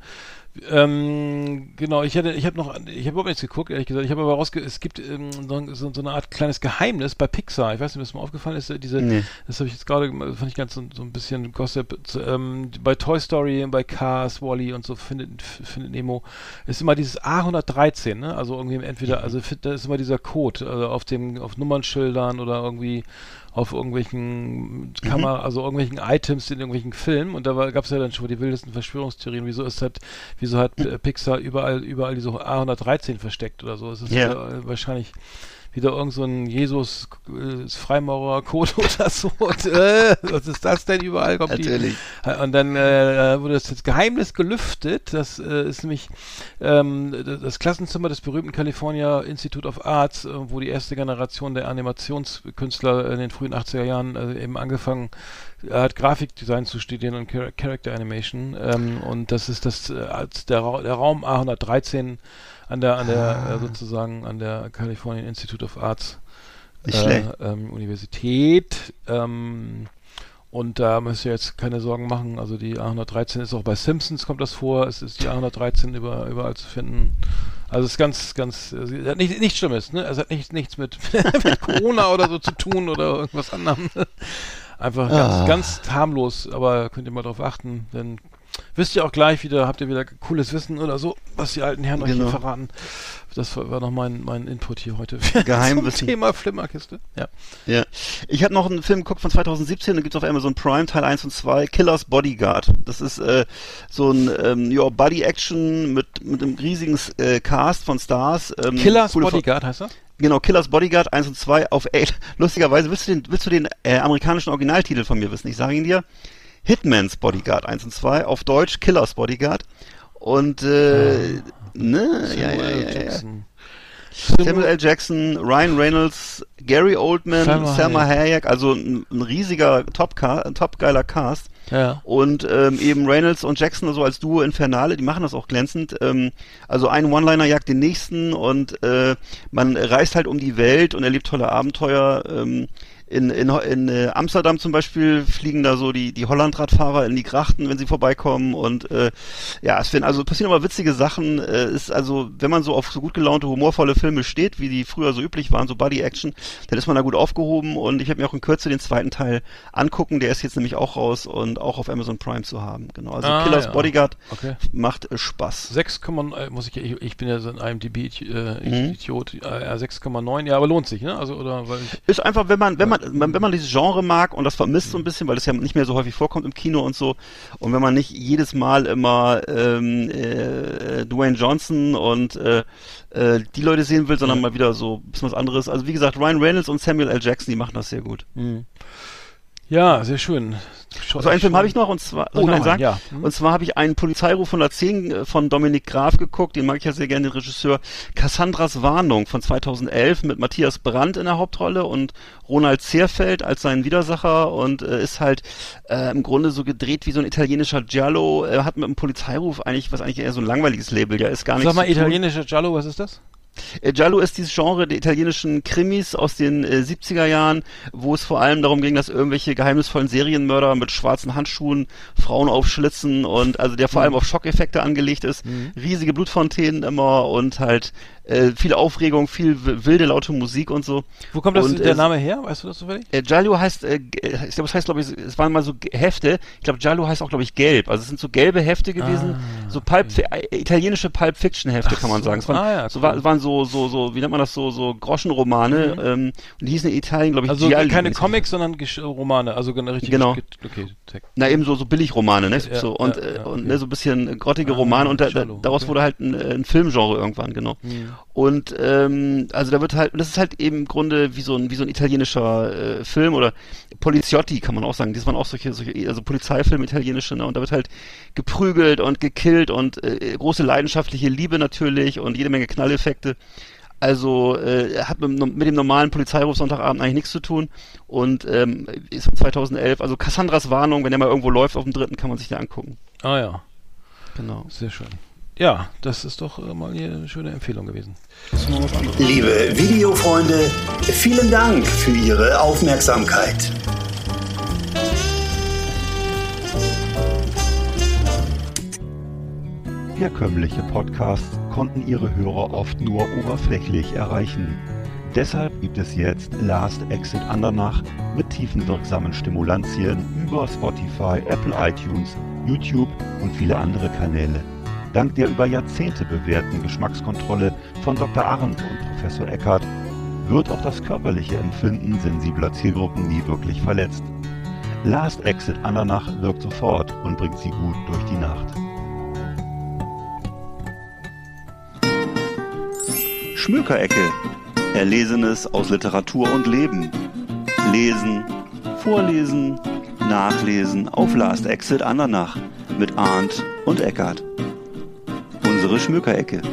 ähm, genau, ich hätte, ich habe noch, ich habe überhaupt nichts geguckt, ehrlich gesagt. Ich habe aber rausge, es gibt ähm, so, so, eine Art kleines Geheimnis bei Pixar. Ich weiß nicht, was mir aufgefallen ist. Diese, nee. das habe ich jetzt gerade, fand ich ganz so, so ein bisschen Gossip. Ähm, bei Toy Story, bei Cars, Wally und so findet, findet Nemo ist immer dieses A113, ne? Also irgendwie entweder, mhm. also da ist immer dieser Code also auf dem, auf Nummernschildern oder irgendwie auf irgendwelchen Kamera, mhm. also irgendwelchen Items in irgendwelchen Filmen und da gab es ja dann schon die wildesten Verschwörungstheorien, wieso ist halt, wieso hat Pixar überall, überall diese A113 versteckt oder so. Es ist yeah. ja wahrscheinlich wieder irgend so ein Jesus äh, oder so. Und, äh, was ist das denn überall? Kommt Natürlich. Die, und dann äh, wurde das, Geheimnis gelüftet. Das äh, ist nämlich ähm, das Klassenzimmer des berühmten California Institute of Arts, äh, wo die erste Generation der Animationskünstler in den frühen 80er Jahren äh, eben angefangen hat Grafikdesign zu studieren und Char Character Animation ähm, und das ist das als der, Ra der Raum A113 an der, an der ah. äh, sozusagen an der Californian Institute of Arts äh, ähm, Universität. Ähm, und da müsst ihr jetzt keine Sorgen machen. Also die A113 ist auch bei Simpsons kommt das vor. Es ist die A113 über, überall zu finden. Also es ist ganz, ganz, es hat nicht, nichts Schlimmes, ne? Es hat nicht, nichts mit, mit Corona oder so zu tun oder irgendwas anderem. Einfach ganz, ah. ganz harmlos, aber könnt ihr mal drauf achten, denn wisst ihr auch gleich wieder, habt ihr wieder cooles Wissen oder so, was die alten Herren genau. euch hier genau. verraten. Das war noch mein, mein Input hier heute. Geheimwissen. Thema Flimmerkiste. Ja. Ja. Ich hatte noch einen Film geguckt von 2017, da gibt es auf Amazon Prime Teil 1 und 2, Killers Bodyguard. Das ist äh, so ein ähm, ja, Body-Action mit, mit einem riesigen äh, Cast von Stars. Ähm, Killers Bodyguard heißt das? Genau, Killers Bodyguard 1 und 2 auf ey, lustigerweise willst du den, willst du den äh, amerikanischen Originaltitel von mir wissen? Ich sage ihn dir. Hitman's Bodyguard 1 und 2, auf Deutsch Killers Bodyguard. Und äh, ah, ne, ja, ja, ja, ja. Samuel L. Jackson, Ryan Reynolds, Gary Oldman, Selma, Selma Hayek, also ein, ein riesiger top, top geiler Cast. Ja. Und ähm, eben Reynolds und Jackson so als Duo Infernale, die machen das auch glänzend. Ähm, also ein One-Liner jagt den nächsten und äh, man reist halt um die Welt und erlebt tolle Abenteuer. Ähm, in, in, in äh, Amsterdam zum Beispiel fliegen da so die, die Hollandradfahrer in die Grachten, wenn sie vorbeikommen und äh, ja, es werden also passieren aber witzige Sachen. Äh, ist also, wenn man so auf so gut gelaunte, humorvolle Filme steht, wie die früher so üblich waren, so Buddy Action, dann ist man da gut aufgehoben und ich habe mir auch in Kürze den zweiten Teil angucken, der ist jetzt nämlich auch raus und auch auf Amazon Prime zu haben. Genau, also Ah, Killers ja. Bodyguard Okay. macht äh, Spaß. 6, äh, muss ich, ich, ich bin ja so ein IMDb äh, Mhm. Äh, ja, 6,9, ja, aber lohnt sich, ne? Also oder weil ich Ist einfach, wenn man, wenn man, wenn man dieses Genre mag und das vermisst so ein bisschen, weil es ja nicht mehr so häufig vorkommt im Kino und so, und wenn man nicht jedes Mal immer ähm, äh, Dwayne Johnson und äh, äh, die Leute sehen will, sondern mal wieder so ein bisschen was anderes. Also wie gesagt, Ryan Reynolds und Samuel L. Jackson, die machen das sehr gut. Ja, sehr schön. Schau- Also einen Film habe ich noch und zwar, Oh, einen sagen? ja. Hm. Und zwar habe ich einen Polizeiruf 110 äh, von Dominik Graf geguckt, den mag ich ja sehr gerne, den Regisseur Cassandras Warnung von 2011 mit Matthias Brandt in der Hauptrolle und Ronald Zierfeld als seinen Widersacher und äh, ist halt äh, im Grunde so gedreht wie so ein italienischer Giallo, er hat mit einem Polizeiruf eigentlich, was eigentlich eher so ein langweiliges Label ja ist, gar nichts Sag mal, italienischer Giallo, was ist das? Äh, Giallo ist dieses Genre der italienischen Krimis aus den äh, 70er Jahren, wo es vor allem darum ging, dass irgendwelche geheimnisvollen Serienmörder mit schwarzen Handschuhen Frauen aufschlitzen und also der vor allem auf Schockeffekte angelegt ist, riesige Blutfontänen immer und halt äh, viel Aufregung, viel wilde, laute Musik und so. Wo kommt das, Und, der äh, Name her? Weißt du das zufällig? Äh, Giallo heißt, äh, äh, ich glaube, es heißt, glaube ich, es waren mal so Hefte. Ich glaube, Giallo heißt auch, glaube ich, gelb. Also es sind so gelbe Hefte gewesen, so Pulp, äh, italienische Pulp Fiction Hefte, Ach kann man so. sagen. Es waren, Ah, ja, so, cool. es waren so, so, so, wie nennt man das so, so Groschenromane. Ähm, und die hießen in Italien, glaube ich, Also keine Comics, sondern Gesch Romane, also genau richtig. Genau. ge- Okay, Text. Na eben so, so Billigromane, ne? Ja, so, und ja, äh, ja, und okay. ne, so ein bisschen grottige Ah, Romane und da, daraus okay. wurde halt ein, äh, ein Filmgenre irgendwann, genau. Und ähm, also da wird halt, und das ist halt eben im Grunde wie so ein, wie so ein italienischer äh, Film oder Poliziotti kann man auch sagen. Das waren auch solche, solche also Polizeifilme italienische, ne? Und da wird halt geprügelt und gekillt und äh, große leidenschaftliche Liebe natürlich und jede Menge Knalleffekte. Also äh, hat mit, mit dem normalen Polizeiruf Sonntagabend eigentlich nichts zu tun und ähm, ist von 2011. Also Cassandras Warnung, wenn der mal irgendwo läuft auf dem dritten, kann man sich da angucken. Ah ja, Genau. sehr schön. Ja, das ist doch äh, mal hier eine schöne Empfehlung gewesen. Liebe Videofreunde, vielen Dank für Ihre Aufmerksamkeit. Herkömmliche Podcasts konnten ihre Hörer oft nur oberflächlich erreichen. Deshalb gibt es jetzt Last Exit Andernach mit tiefenwirksamen Stimulantien über Spotify, Apple iTunes, YouTube und viele andere Kanäle. Dank der über Jahrzehnte bewährten Geschmackskontrolle von Dr. Arendt und Professor Eckert wird auch das körperliche Empfinden sensibler Zielgruppen nie wirklich verletzt. Last Exit Andernach wirkt sofort und bringt sie gut durch die Nacht. Schmökerecke. Erlesenes aus Literatur und Leben. Lesen, vorlesen, nachlesen auf Last Exit Andernach mit Arndt und Eckart. Unsere Schmökerecke.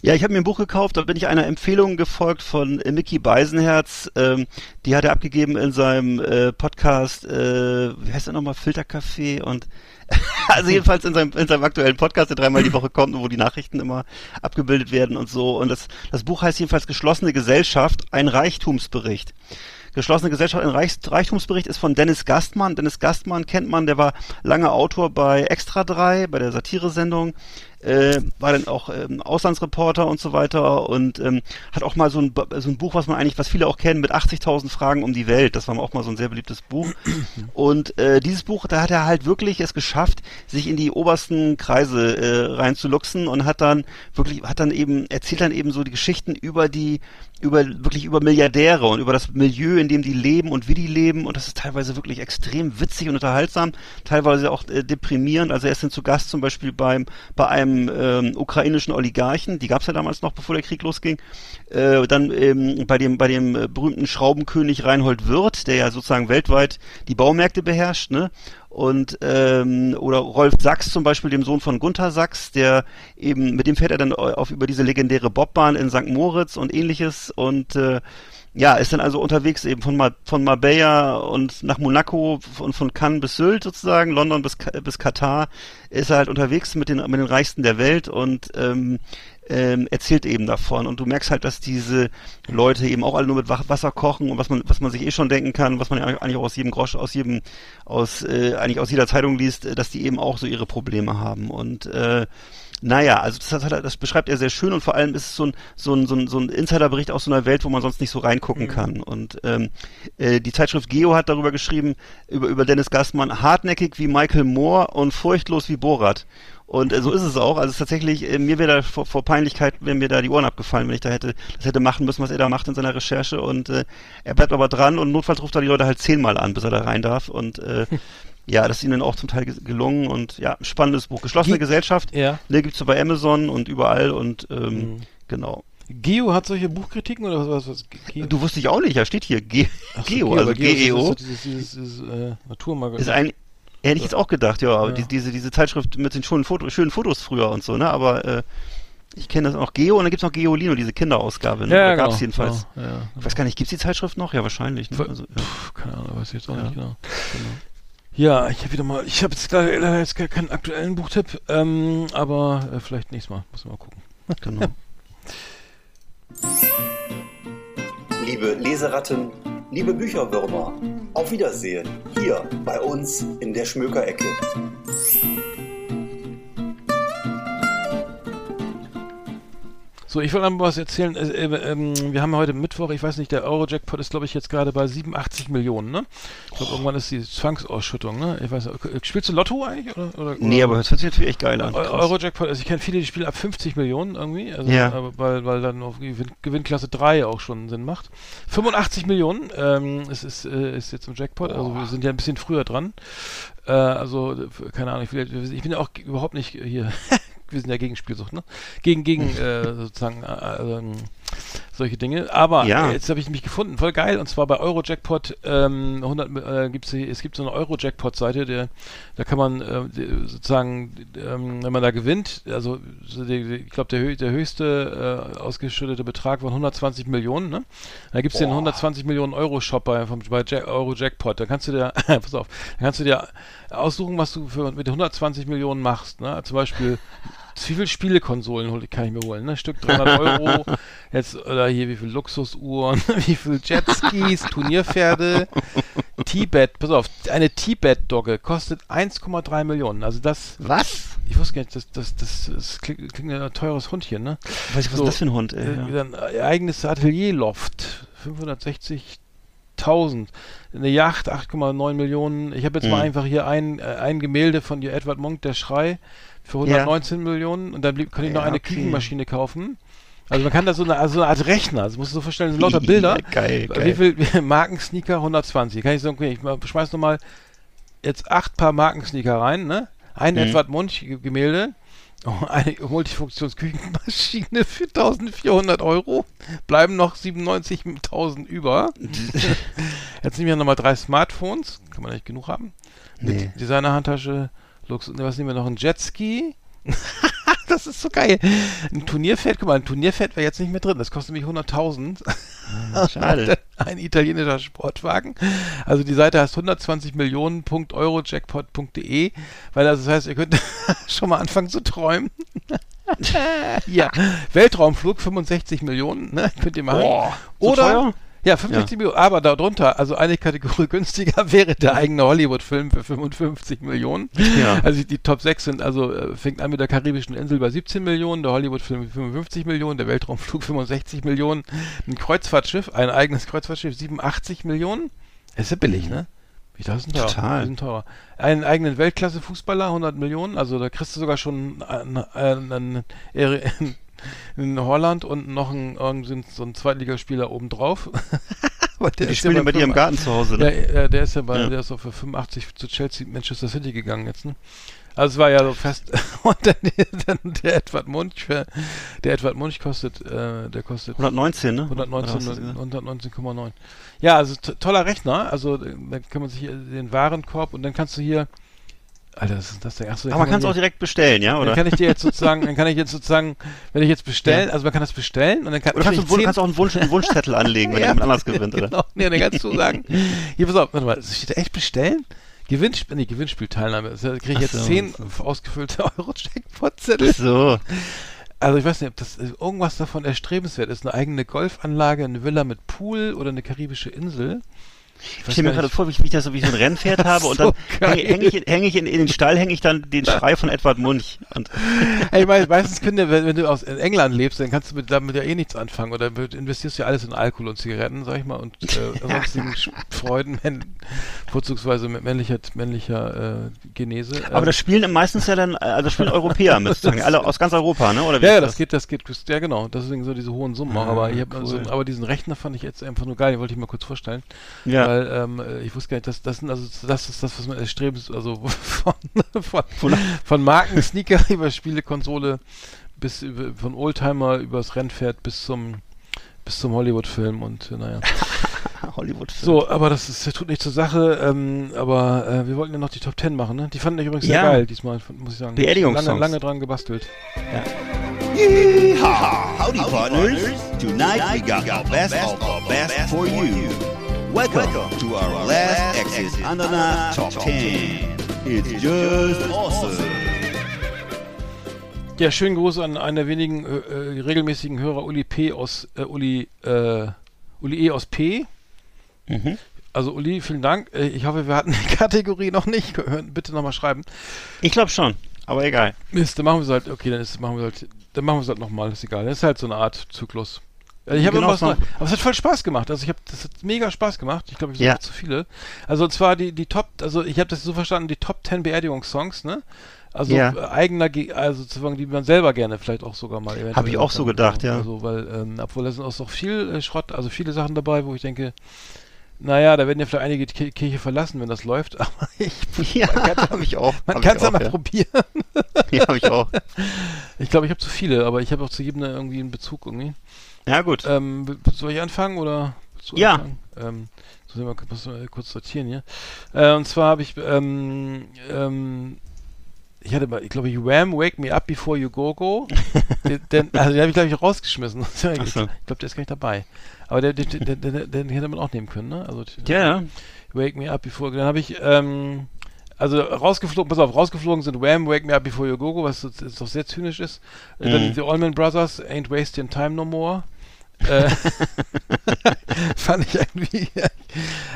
Ja, ich habe mir ein Buch gekauft, da bin ich einer Empfehlung gefolgt von äh, Mickey Beisenherz. Ähm, die hat er abgegeben in seinem äh, Podcast, äh, wie heißt er nochmal, Filtercafé und also jedenfalls in seinem, in seinem aktuellen Podcast, der dreimal die Woche kommt, wo die Nachrichten immer abgebildet werden und so. Und das, das Buch heißt jedenfalls Geschlossene Gesellschaft, ein Reichtumsbericht. Geschlossene Gesellschaft, ein Reichs Reichtumsbericht ist von Dennis Gastmann. Dennis Gastmann kennt man, der war lange Autor bei Extra 3, bei der Satiresendung, äh, war dann auch ähm, Auslandsreporter und so weiter und ähm, hat auch mal so ein, so ein Buch, was man eigentlich, was viele auch kennen, mit 80.000 Fragen um die Welt. Das war auch mal so ein sehr beliebtes Buch. Und äh, dieses Buch, da hat er halt wirklich es geschafft, sich in die obersten Kreise äh, reinzuluxen und hat dann wirklich, hat dann eben, erzählt dann eben so die Geschichten über die über wirklich über Milliardäre und über das Milieu, in dem die leben und wie die leben und das ist teilweise wirklich extrem witzig und unterhaltsam, teilweise auch äh, deprimierend. Also er ist dann zu Gast zum Beispiel beim bei einem einem ähm, ukrainischen Oligarchen, die gab es ja damals noch, bevor der Krieg losging, äh, dann ähm, bei dem bei dem äh, berühmten Schraubenkönig Reinhold Wirth, der ja sozusagen weltweit die Baumärkte beherrscht, ne? Und ähm, oder Rolf Sachs zum Beispiel, dem Sohn von Gunther Sachs, der eben mit dem fährt er dann auf über diese legendäre Bobbahn in St. Moritz und ähnliches und äh, ja, ist dann also unterwegs eben von, Mar von Marbella und nach Monaco und von Cannes bis Sylt sozusagen, London bis, bis Katar, ist er halt unterwegs mit den, mit den Reichsten der Welt und ähm, ähm, erzählt eben davon. Und du merkst halt, dass diese Leute eben auch alle nur mit Wasser kochen und was man, was man sich eh schon denken kann, was man ja eigentlich auch aus jedem Grosch, aus jedem, aus, äh, eigentlich aus jeder Zeitung liest, dass die eben auch so ihre Probleme haben. Und äh, naja, also das, hat, das beschreibt er sehr schön und vor allem ist es so ein, so ein, so ein, so ein Insiderbericht aus so einer Welt, wo man sonst nicht so reingucken mhm. kann. Und ähm, äh, die Zeitschrift Geo hat darüber geschrieben, über, über Dennis Gassmann, hartnäckig wie Michael Moore und furchtlos wie Borat. Und äh, so ist es auch. Also es ist tatsächlich, äh, mir wäre da vor, vor Peinlichkeit, wenn mir da die Ohren abgefallen, wenn ich da hätte, das hätte machen müssen, was er da macht in seiner Recherche. Und äh, er bleibt aber dran und notfalls ruft er die Leute halt zehnmal an, bis er da rein darf. Und äh, ja, das ist ihnen auch zum Teil gelungen und ja, spannendes Buch. Geschlossene Ge Gesellschaft, ja. ne, gibt's so bei Amazon und überall und ähm, mhm. genau. Geo hat solche Buchkritiken oder was? was Geo? Du wusste ich auch nicht, ja steht hier Ge so, Geo, also GEO. Dieses, dieses, äh, Naturmagazin. Ist ein, hätte ich jetzt auch gedacht, ja, ja. Die, diese, diese Zeitschrift mit den schönen, Foto, schönen Fotos früher und so, ne, aber äh, ich kenne das auch Geo und dann gibt's noch Geolino, diese Kinderausgabe. Ne? Ja, da gab's genau, jedenfalls. Genau, ja, Ich weiß gar nicht, gibt's die Zeitschrift noch? Ja, wahrscheinlich. Ne? Also, ja. Pff, keine Ahnung, weiß ich jetzt auch nicht genau. genau. Ja, ich habe wieder mal, ich habe jetzt leider jetzt gar keinen aktuellen Buchtipp, ähm, aber äh, vielleicht nächstes Mal, muss mal gucken. Genau. Liebe Leseratten, liebe Bücherwürmer, auf Wiedersehen hier bei uns in der Schmökerecke. So, ich wollte mal was erzählen. Äh, äh, äh, wir haben heute Mittwoch, ich weiß nicht, der Euro-Jackpot ist, glaube ich, jetzt gerade bei 87 Millionen, ne? Ich glaube, oh. irgendwann ist die Zwangsausschüttung, ne? Ich weiß nicht, spielst du Lotto eigentlich? Oder, oder, nee, aber das hört sich natürlich echt geil an. Euro-Jackpot, also ich kenne viele, die spielen ab 50 Millionen irgendwie, also, ja. weil, weil dann auf Gewinn, Gewinnklasse 3 auch schon Sinn macht. 85 Millionen ähm, ist, ist, äh, ist jetzt im Jackpot, also wir sind ja ein bisschen früher dran. Äh, also, keine Ahnung, ich, will, ich bin ja auch überhaupt nicht hier wir sind ja gegen Spielsucht, ne? Gegen, gegen äh, sozusagen äh, äh, solche Dinge. Aber ja. äh, jetzt habe ich mich gefunden, voll geil. Und zwar bei Eurojackpot ähm, 100, äh, gibt's, es gibt so eine Eurojackpot-Seite, der, da kann man äh, sozusagen, ähm, wenn man da gewinnt, also ich glaube der, der höchste äh, ausgeschüttete Betrag waren 120 Millionen. Ne? Da gibt es den 120 Millionen Euro Shop bei, vom, bei Jack, Eurojackpot. Da kannst du dir, pass auf, da kannst du dir aussuchen, was du für, mit 120 Millionen machst. Ne? Zum Beispiel wie viele Spielekonsolen kann ich mir holen? Ne? Stück 300 Euro. Jetzt, oder hier, wie viele Luxusuhren, wie viele Jetskis, Turnierpferde, Tibet. Pass auf, eine Tibet-Dogge kostet 1,3 Millionen. Also das. Was? Ich wusste gar nicht, das, das, das, das klingt, klingt ein teures Hundchen, ne? Weiß ich, was so, ist das für ein Hund, ey? Äh, ja. Ein eigenes Atelierloft. 560.000. Eine Yacht, 8,9 Millionen. Ich habe jetzt mhm. mal einfach hier ein, äh, ein Gemälde von Edward Monk, der Schrei für 119 ja. Millionen und dann blieb, kann ich noch eine okay. Küchenmaschine kaufen. Also man kann da so eine, also eine Art Rechner, das musst du so vorstellen, so lauter Bilder. geil, geil. Wie viel Markensneaker? 120. Kann ich sagen, okay, ich schmeiß nochmal jetzt acht Paar Markensneaker rein, ne? Ein mhm. Edward Munch Gemälde, oh, eine Multifunktionsküchenmaschine für 1400 Euro, bleiben noch 97.000 über. jetzt nehmen wir nochmal drei Smartphones, kann man nicht genug haben. Nee. Designer-Handtasche, Luxus, was nehmen wir noch? Ein Jetski? das ist so geil. Ein Turnierfeld, guck mal, ein Turnierfeld wäre jetzt nicht mehr drin. Das kostet nämlich 100.000. Ah, schade. ein italienischer Sportwagen. Also die Seite heißt 120 Millionen.eurojackpot.de, weil das heißt, ihr könnt schon mal anfangen zu träumen. ja, Weltraumflug 65 Millionen, ne? Könnt ihr machen. Boah, so Oder teuer? Ja, 65 ja. Millionen, aber darunter, also eine Kategorie günstiger wäre der eigene Hollywood-Film für 55 Millionen. Ja. Also die Top 6 sind, also äh, fängt an mit der karibischen Insel bei 17 Millionen, der Hollywood-Film 55 Millionen, der Weltraumflug 65 Millionen, ein Kreuzfahrtschiff, ein eigenes Kreuzfahrtschiff 87 Millionen. Das ist ja billig, ne? Wie das sind teuer. Total. sind teurer. Einen eigenen Weltklasse-Fußballer, 100 Millionen, also da kriegst du sogar schon einen, einen, einen in Holland und noch ein, so ein Zweitligaspieler obendrauf. der die spielen ja bei dir im Garten zu Hause, ne? Ja, der ist ja bei, ja. der ist auch für 85 zu Chelsea, Manchester City gegangen jetzt, ne? Also es war ja so fest. Und dann, dann der Edward Munch, der Edward Munch kostet, äh, der kostet 119, ne? 119 119,9. Ja, also to- toller Rechner. Also äh, dann kann man sich hier den Warenkorb und dann kannst du hier. Alter, was ist das denn? Achso, Aber man kann es auch direkt bestellen, ja? Oder? Dann kann ich dir jetzt sozusagen, dann kann ich jetzt sozusagen, wenn ich jetzt bestellen, also man kann das bestellen und dann kann, Oder kannst du, kannst auch einen, Wunsch, einen Wunschzettel anlegen, wenn Ja. jemand anders gewinnt, oder? Genau. Nee, dann kannst du sagen, hier, pass auf, warte mal, steht da echt bestellen? Gewinnspiel, nee, Gewinnspielteilnahme. Da kriege ich Ach jetzt so, zehn so. ausgefüllte Euro-Checkpot-Zettel. So. Also ich weiß nicht, ob das äh, irgendwas davon erstrebenswert ist. Eine eigene Golfanlage, eine Villa mit Pool oder eine karibische Insel. Ich stelle mir gerade vor, wie ich mich da so wie so ein Rennpferd habe und dann So hänge geil. häng ich, häng ich in, in den Stall, hänge ich dann den Schrei von Edward Munch. Und Ey, mei- meistens können wenn, wenn du aus in England lebst, dann kannst du mit, damit ja eh nichts anfangen. Oder investierst du ja alles in Alkohol und Zigaretten, sag ich mal, und äh, sonstigen Freuden, vorzugsweise mit männlicher, männlicher äh, Genese. aber Ähm, das spielen meistens ja dann, also das spielen Europäer mit, sagen, alle aus ganz Europa, ne? Oder wie Ja, ja, ist das geht, das geht, ja genau, deswegen so diese hohen Summen auch, Ah, aber ich hab cool. so, aber diesen Rechner fand ich jetzt einfach nur geil, den wollte ich mal kurz vorstellen, Ja. Weil ähm, äh, ich wusste gar nicht, dass das sind also das ist das, was man erstrebt, also von von, Von- von Marken, Sneaker über Spiele, Konsole bis über, von Oldtimer übers Rennpferd bis zum bis zum Hollywood-Film und äh, naja. Hollywood. So, aber das ist, das tut nicht zur Sache, ähm, aber äh, wir wollten ja noch die Top 10 machen, ne? Die fanden ich übrigens sehr Ja. geil diesmal, muss ich sagen. Beerdigungssongs. Lange, lange dran gebastelt. Yeehaw! Howdy, partners. Tonight we got our best of our best for you. Welcome to our last Exit Andana Top 10. It's just awesome. Ja, schönen Gruß an einen der wenigen äh, äh, regelmäßigen Hörer, Uli P. aus äh, Uli, äh, Uli E. aus P. Mhm. Also Uli, vielen Dank. Äh, ich hoffe, wir hatten die Kategorie noch nicht. Bitte nochmal schreiben. Ich glaube schon, aber egal. Mist, dann machen wir es halt, okay, dann ist, machen wir es halt, dann machen wir es halt nochmal, ist egal. Das ist halt so eine Art Zyklus. Ich habe Genau, immer was aber es hat voll Spaß gemacht. Also ich habe, das hat mega Spaß gemacht. Ich glaube, ich Ja. zu viele. Also und zwar die, die Top, also ich habe das so verstanden, die Top 10 Beerdigungssongs, ne? Also Ja. äh, eigener, Ge- also sozusagen, die man selber gerne vielleicht auch sogar mal eventuell Hab ich auch so gedacht, würde. ja. Also, weil, ähm, obwohl da sind auch so viel äh, Schrott, also viele Sachen dabei, wo ich denke, naja, da werden ja vielleicht einige Ki- Kirche verlassen, wenn das läuft, aber ich, Ja, habe ich auch. man kann es ja mal probieren. Ja, habe ich auch. Ich glaube, ich habe zu viele, aber ich habe auch zu jedem irgendwie einen Bezug irgendwie. Ja, gut. Ähm, soll ich anfangen oder? Ja. Anfangen? Ähm, so mal kurz sortieren hier. Äh, und zwar habe ich, ähm, ähm, ich hatte mal, ich glaube, Wham, Wake Me Up Before You Go Go. den, den, also den habe ich, glaube ich, rausgeschmissen. ich glaube, der ist gar nicht dabei. Aber der, der, der, der, den hätte man auch nehmen können, ne? Also, Ja, ja. Wake Me Up Before. Dann habe ich, ähm, also rausgeflogen, pass auf, rausgeflogen sind Wham, Wake Me Up Before You Go Go, was doch sehr zynisch ist. Äh, Dann Mhm. die Allman Brothers, Ain't Wasting Time No More. Äh, fand ich irgendwie,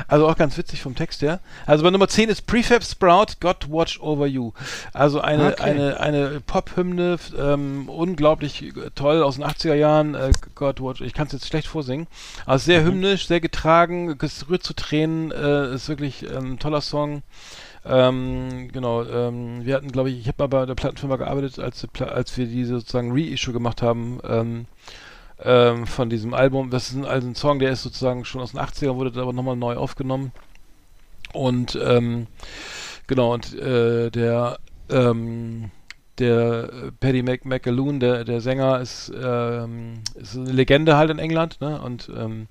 also auch ganz witzig vom Text her. Also bei Nummer 10 ist Prefab Sprout, God Watch Over You. Also eine, Okay. eine, eine Pop-Hymne, ähm, unglaublich toll aus den 80er Jahren, äh, God Watch, ich kann es jetzt schlecht vorsingen, aber sehr Mhm. hymnisch, sehr getragen, es rührt zu Tränen, äh, ist wirklich ähm, ein toller Song. Ähm, genau, ähm, wir hatten, glaube ich, ich habe mal bei der Plattenfirma gearbeitet, als, als wir diese sozusagen Reissue gemacht haben ähm, ähm, von diesem Album. Das ist ein, also ein Song, der ist sozusagen schon aus den 80ern, wurde aber nochmal neu aufgenommen. Und ähm, genau, und äh, der ähm, der Paddy Mac McAloon, der, der Sänger, ist, ähm, ist eine Legende halt in England, ne? Und ähm,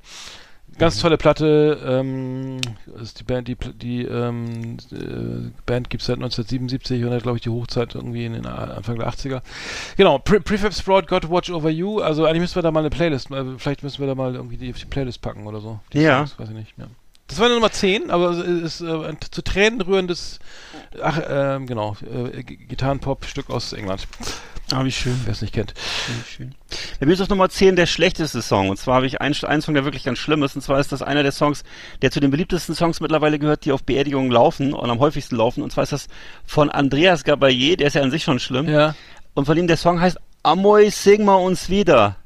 ganz tolle Platte. Ähm, ist die Band, die, die ähm, äh, Band gibt es seit 1977 und hat, glaube ich, die Hochzeit irgendwie in den Anfang der 80er. Genau, Pre Prefab Sprout, God Watch Over You. Also eigentlich müssen wir da mal eine Playlist, äh, vielleicht müssen wir da mal irgendwie die auf die Playlist packen oder so. Die Ja. Songs, weiß ich nicht. Ja. Das war Nummer 10, aber es ist äh, ein zu Tränen rührendes, ach, ähm, genau, äh, Gitarrenpop-Stück aus England. Ah, wie schön. Wer es nicht kennt. Schön. Bei mir ist auf Nummer 10 der schlechteste Song. Und zwar habe ich einen, einen Song, der wirklich ganz schlimm ist. Und zwar ist das einer der Songs, der zu den beliebtesten Songs mittlerweile gehört, die auf Beerdigungen laufen und am häufigsten laufen. Und zwar ist das von Andreas Gabayé, der ist ja an sich schon schlimm. Ja. Und von ihm der Song heißt Amoy, sing mal uns wieder.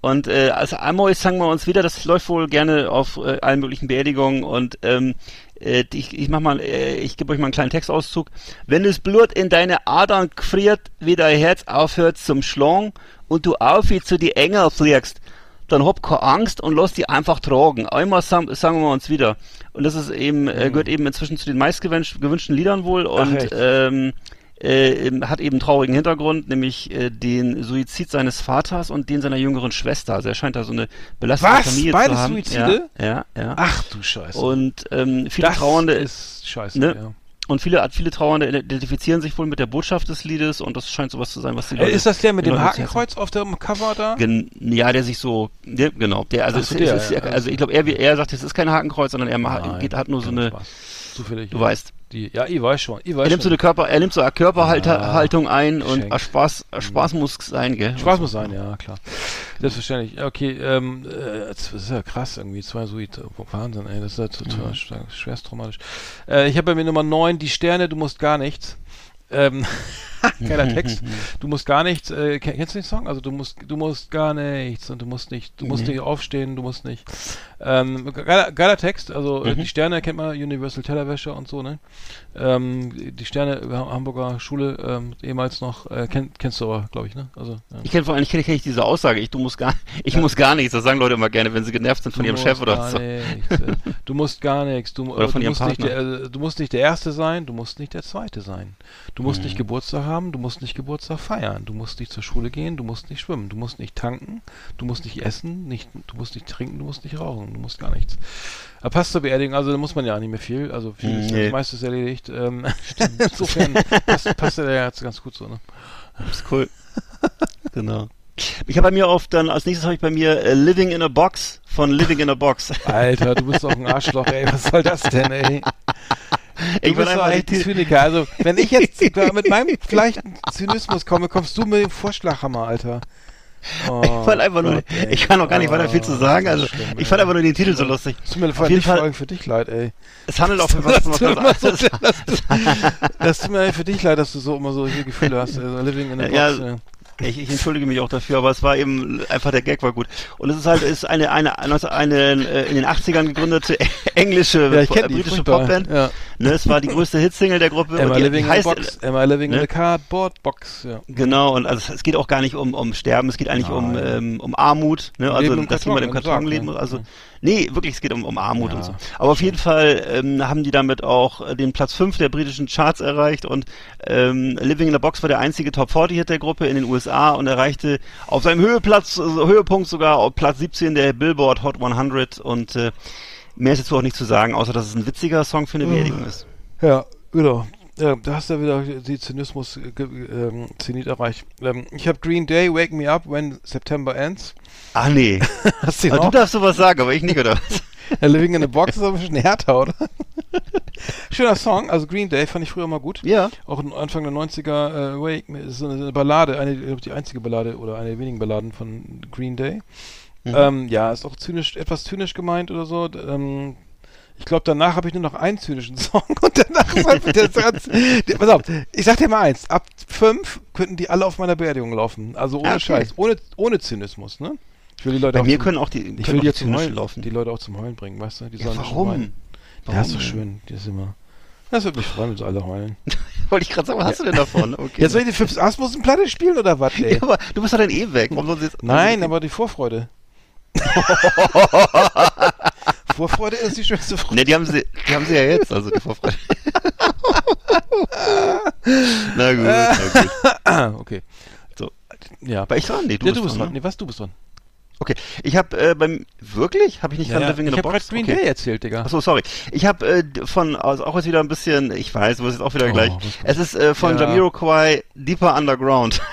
Und äh, also Amoy, sang mal uns wieder, das läuft wohl gerne auf äh, allen möglichen Beerdigungen. Und ähm, äh, ich, ich mach mal, äh, ich gebe euch mal einen kleinen Textauszug. Wenn das Blut in deine Adern gefriert, wie dein Herz aufhört zum Schlagen und du auf wie zu die Engel fliegst, dann hab keine Angst und lass die einfach tragen. Einmal sang, sagen wir uns wieder. Und das ist eben, äh, gehört eben inzwischen zu den meistgewünschten Liedern wohl. Und echt? ähm, äh, hat eben einen traurigen Hintergrund, nämlich äh, den Suizid seines Vaters und den seiner jüngeren Schwester. Also er scheint da so eine belastete Was? Familie Beides zu haben. Suizide? Ja, ja. ja. Ach du Scheiße. Und ähm, viele das Trauernde ist scheiße, ne? ja. und viele viele Trauernde identifizieren sich wohl mit der Botschaft des Liedes und das scheint sowas zu sein, was die Äh, Leute ist das der mit dem Hakenkreuz auf dem Cover da? Gen ja, der sich so, der, genau, der, also, so, es, der, ist, ja, also ich glaube, er, wie er sagt, es ist kein Hakenkreuz, sondern er Nein, geht, hat nur so eine, Spaß. Zufällig. du weißt, Die, ja, ich weiß schon. Ich weiß er nimmt so schon. eine Körper, er nimmt so eine Körperhaltung Ah, ein und ah, Spaß, ah, Spaß muss sein, gell? Spaß muss sein, ja, klar. Selbstverständlich. Okay, ähm, äh, das ist ja krass irgendwie. Zwei Suite. Wahnsinn, ey. Das ist ja total schwer- schwerst traumatisch. Äh, ich habe bei mir Nummer 9, die Sterne, du musst gar nichts. Ähm, geiler Text. Du musst gar nichts. Äh, kenn- kennst du den Song? Also du musst, du musst gar nichts und du musst nicht, du musst nicht aufstehen, du musst nicht. Ähm, geiler, geiler Text. Also äh, die Sterne kennt man, Universal Tellerwäsche und so, ne? Ähm, die Sterne Ha- Hamburger Schule, ähm, ehemals noch, äh, kenn, kennst du aber, glaube ich, ne? Also ja. Ich kenne vor allem, ich kenne kenn ich diese Aussage, ich, du musst gar, ich muss gar nichts, das sagen Leute immer gerne, wenn sie genervt sind von Du ihrem Chef oder so. Nichts, äh, du musst gar nichts. Du, Oder äh, von du, ihrem musst nicht der, äh, du musst nicht der Erste sein, du musst nicht der Zweite sein. Du musst Mhm. nicht Geburtstag haben, du musst nicht Geburtstag feiern. Du musst nicht zur Schule gehen, du musst nicht schwimmen, du musst nicht tanken, du musst nicht essen, nicht, du musst nicht trinken, du musst nicht rauchen, du musst gar nichts. Aber passt zur Beerdigung, also da muss man ja auch nicht mehr viel. Also viel ist, Nee. das meiste ist erledigt. Ähm, insofern passt, passt der jetzt ganz gut so, ne? Das ist cool. genau. Ich habe bei mir auf, dann als nächstes habe ich bei mir äh, Living in a Box von Living in a Box. Alter, du bist doch ein Arschloch, ey. Was soll das denn, ey? Du Ich bin einfach echt ein Zyniker. Also, wenn ich jetzt mit meinem leichten Zynismus komme, kommst du mit dem Vorschlaghammer, Alter. Oh, Ich fand einfach nur, Gott, ich kann auch gar nicht weiter viel zu sagen, also schlimm, ich fand einfach nur den Titel so lustig. Es tut mir Auf jeden Fall- für dich leid, ey. Es handelt auch für was, was ganz so, anderes. das, tut- mir für dich leid, dass du so immer solche Gefühle hast. Also, living in a Ja, box. Ja, Ich, ich entschuldige mich auch dafür, aber es war eben einfach der Gag war gut. Und es ist halt ist eine eine eine, eine äh, in den 80ern gegründete englische ja äh, die. britische. Popband. Ja. Ne, es war die größte Hitsingle der Gruppe. Am I living die in a heißt, box? Am I living in ne? a cardboard box? Ja. Genau, und also es geht auch gar nicht um, um Sterben, es geht eigentlich um, Nein. ähm, um Armut, ne? Also dass jemand im Karton leben ne? muss. Also. Nee, wirklich, es geht um, um Armut Ja, und so. Aber auf jeden Fall ähm, haben die damit auch äh, den Platz 5 der britischen Charts erreicht und ähm, Living in a Box war der einzige Top 40 Hit der Gruppe in den USA und erreichte auf seinem Höheplatz, also Höhepunkt sogar auf Platz 17 der Billboard Hot 100 und äh, mehr ist jetzt auch nicht zu sagen, außer dass es ein witziger Song für eine Beerdigung ist. Ja, genau. Ja, da hast du wieder die Zynismus äh, ge- ähm, erreicht. Ähm, ich habe Green Day, Wake Me Up When September Ends. Ach nee, Hast du aber du auch? darfst sowas sagen, aber ich nicht, oder was? Ja, Living in a Box ist aber ein bisschen härter, oder? Schöner Song, also Green Day fand ich früher mal gut. Ja. Auch Anfang der 90er, äh, Wake ist so eine Ballade, eine, ich glaub, die einzige Ballade oder eine der wenigen Balladen von Green Day. Mhm. Ähm, ja, ist auch zynisch, etwas zynisch gemeint oder so. Ähm, ich glaube, danach habe ich nur noch einen zynischen Song und danach ist halt der der, Pass auf, ich sag dir mal eins, ab fünf könnten die alle auf meiner Beerdigung laufen. Also ohne Ah, okay. Scheiß, ohne, ohne Zynismus, ne? Ich will die Leute Bei mir zum- können auch die, ich will die zum Heulen laufen. die Leute auch zum Heulen bringen, weißt du? Die Ja, sollen schon warum? weinen. Warum Ja, ist doch schön, die ist immer. Das würde mich freuen, wenn sie alle heulen. Wollte ich gerade sagen, was hast du denn davon? Okay. Jetzt soll ich die Fips Asmussen-Platte spielen oder was, ey? ja, aber du bist doch dann eh weg. Jetzt, Nein, aber die Vorfreude. Vorfreude ist die schönste Freude. Ne, die haben sie, die haben sie ja jetzt, also die Vorfreude. na gut, na gut. Okay. So. Ja. War ich dran? Nee, du ja, bist du bist dran, dran. ne? Nee, was? Du bist dran. Okay, ich habe äh, beim wirklich, habe ich nicht Ja, ja. Living in ich a Box? Green okay. Day erzählt, Digga. Achso, sorry. Ich habe äh, von, also auch jetzt wieder ein bisschen, ich weiß, du wirst jetzt auch wieder Oh, gleich. Es ist äh, von Ja. Jamiroquai Deeper Underground.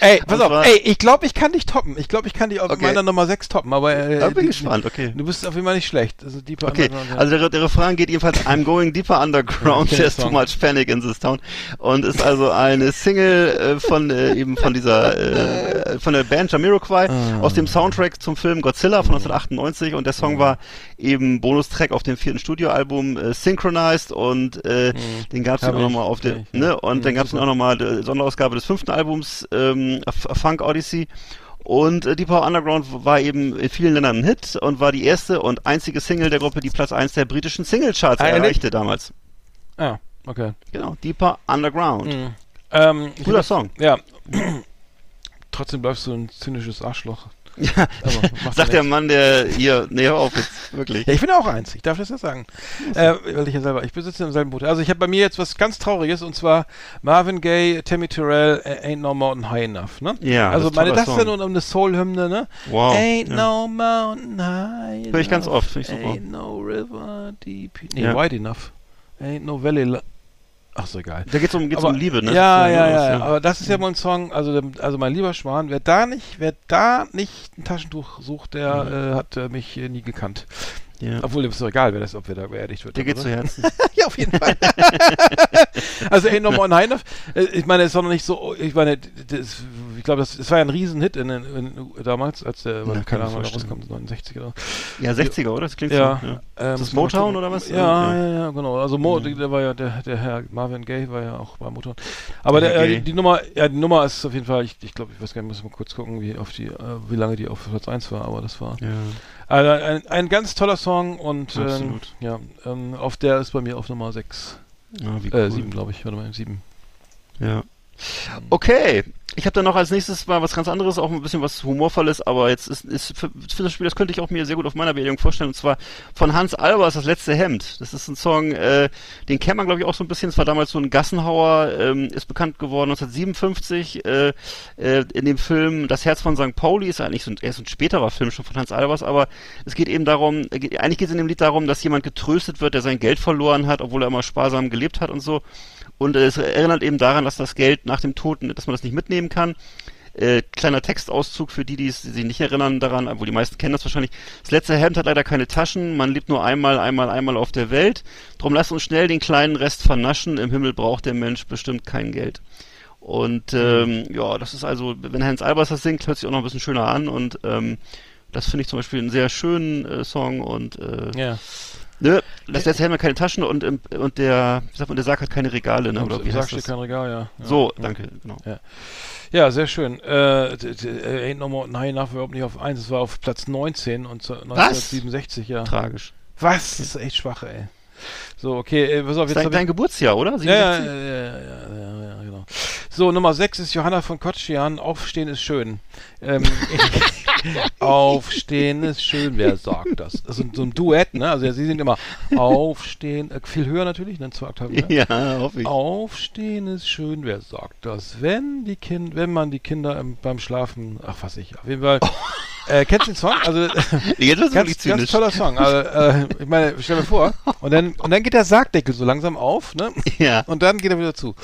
Ey, pass auf, ey, ich glaube, ich kann dich toppen. Ich glaube, ich kann dich auf Okay. meiner Nummer 6 toppen, aber äh, Da bin die- gespannt, okay. Du bist auf jeden Fall nicht schlecht. Also Deeper Okay, Underground, also der, der Refrain geht jedenfalls I'm going deeper underground, there's too much panic in this town und ist also eine Single äh, von äh, eben von dieser äh, von der Band Jamiroquai Ah. aus dem Soundtrack zum Film Godzilla von 1998 und der Song war eben Bonustrack auf dem vierten Studioalbum äh, Synchronized und äh, den gab's dann auch nochmal auf ja. ne und Mhm, dann gab's dann auch nochmal die Sonderausgabe des fünften Albums ähm, Funk Odyssey und äh, Deep Power Underground war eben in vielen Ländern ein Hit und war die erste und einzige Single der Gruppe, die Platz 1 der britischen Singlecharts Ah, erreichte damals. Ah, okay. Genau, Deeper Underground. Mhm. Ähm, hab- Song. Ja. Trotzdem bleibst du ein zynisches Arschloch. Ja, sagt der. Mann, der hier, nee, hör auf jetzt, wirklich. Ja, ich bin auch eins. Ich darf das ja sagen. Äh, weil ich ja selber, ich besitze im selben Boot. Also ich habe bei mir jetzt was ganz Trauriges und zwar Marvin Gaye, Tammy Terrell, Ain't No Mountain High Enough, ne? Ja, Also das meine, das ist ja nun eine Soul-Hymne, ne? Wow, Ain't ja. no mountain high enough. Hör ich ganz oft, finde ich super. Ain't no river deep. Nee, Ja. wide enough. Ain't no valley. Ach so, egal. Da geht's um, geht's Aber- um Liebe, ne? Ja, ja, was, ja, ja, aber das ist ja mal ein Song, also, also mein lieber Schwan, wer da nicht, wer da nicht ein Taschentuch sucht, der äh, hat äh, mich äh, nie gekannt. Ja. Obwohl, ist doch egal, wer das, ob wer da beerdigt wird. Der geht zu Herzen. ja, auf jeden Fall. also Ain't No More Nine Enough, äh, ich meine, es ist doch noch nicht so, ich meine, das, glaube, das, das war ja ein Riesenhit in, den- in, damals, als der, Ja, kann keine Ahnung, rauskam, 69 oder Ja, 60er, oder? Das klingt ja, so. Ja. ähm, Ist das Motown oder was? Ja, Ja. ja, ja, genau. Also Mo, Mhm. der war ja der, der Herr Marvin Gaye war ja auch bei Motown. Aber der, äh, die, die Nummer, ja, die Nummer ist auf jeden Fall, ich, ich glaube, ich weiß gar nicht, muss mal kurz gucken, wie auf die, äh, wie lange die auf Platz 1 war, aber das war Ja. also ein, ein ganz toller Song und ähm, ja, ähm, auf der ist bei mir auf Nummer 6. Ja, wie Äh, cool. 7, glaube ich. Warte mal, 7. Ja. Okay, ich habe dann noch als nächstes mal was ganz anderes, auch ein bisschen was Humorvolles, aber jetzt ist, ist für, für das Spiel, das könnte ich auch mir sehr gut auf meiner Beerdigung vorstellen, und zwar von Hans Albers, das letzte Hemd. Das ist ein Song, äh, den kennt man glaube ich auch so ein bisschen, es war damals so ein Gassenhauer, ähm, ist bekannt geworden 1957, äh, äh, in dem Film Das Herz von St. Pauli, ist eigentlich so ein, er ist ein späterer Film schon von Hans Albers, aber es geht eben darum, äh, eigentlich geht es in dem Lied darum, dass jemand getröstet wird, der sein Geld verloren hat, obwohl er immer sparsam gelebt hat und so. Und äh, es erinnert eben daran, dass das Geld nach dem Toten, dass man das nicht mitnehmen kann. Äh, kleiner Textauszug für die, die es sich nicht erinnern daran, obwohl die meisten kennen das wahrscheinlich. Das letzte Hemd hat leider keine Taschen, man lebt nur einmal, einmal, einmal auf der Welt. Drum lasst uns schnell den kleinen Rest vernaschen, im Himmel braucht der Mensch bestimmt kein Geld. Und ähm, ja, das ist also, wenn Hans Albers das singt, hört sich auch noch ein bisschen schöner an und ähm, das finde ich zum Beispiel einen sehr schönen äh, Song und äh, Ja. Ne, das letzte Hemd hat keine Taschen und, ähm, und der, wie sagt man, der Sarg hat keine Regale, ne? Oder Im heißt Sarg steht das? kein Regal, ja. ja. So, ja. danke, genau. Ja, sehr schön. Äh, äh, Ain't No More Enough war überhaupt nicht auf 1, es war auf Platz 19 und zu- 1967, ja. Tragisch. Was? Das ist echt schwach, ey. So, okay, äh, pass auf, jetzt dein, dein Geburtsjahr, oder? ja, ja, 67? ja, ja, ja, ja, ja, genau. So, Nummer 6 ist Johanna von Kotschian. Aufstehen ist schön. Ähm, Aufstehen ist schön, wer sagt das? Ist so ein Duett, ne? Also sie singt immer Aufstehen, äh, viel höher natürlich, ne? Zwei Oktaven, ne? Ja, hoffe ich. Aufstehen ist schön, wer sagt das? Wenn die kind, wenn man die Kinder im, beim Schlafen, ach was ich, auf jeden Fall. Äh, kennst du den Song? Also Jetzt ganz, ganz toller Song. Also, äh, ich meine, stell dir vor. Und dann und dann geht der Sargdeckel so langsam auf, ne? Ja. Und dann geht er wieder zu.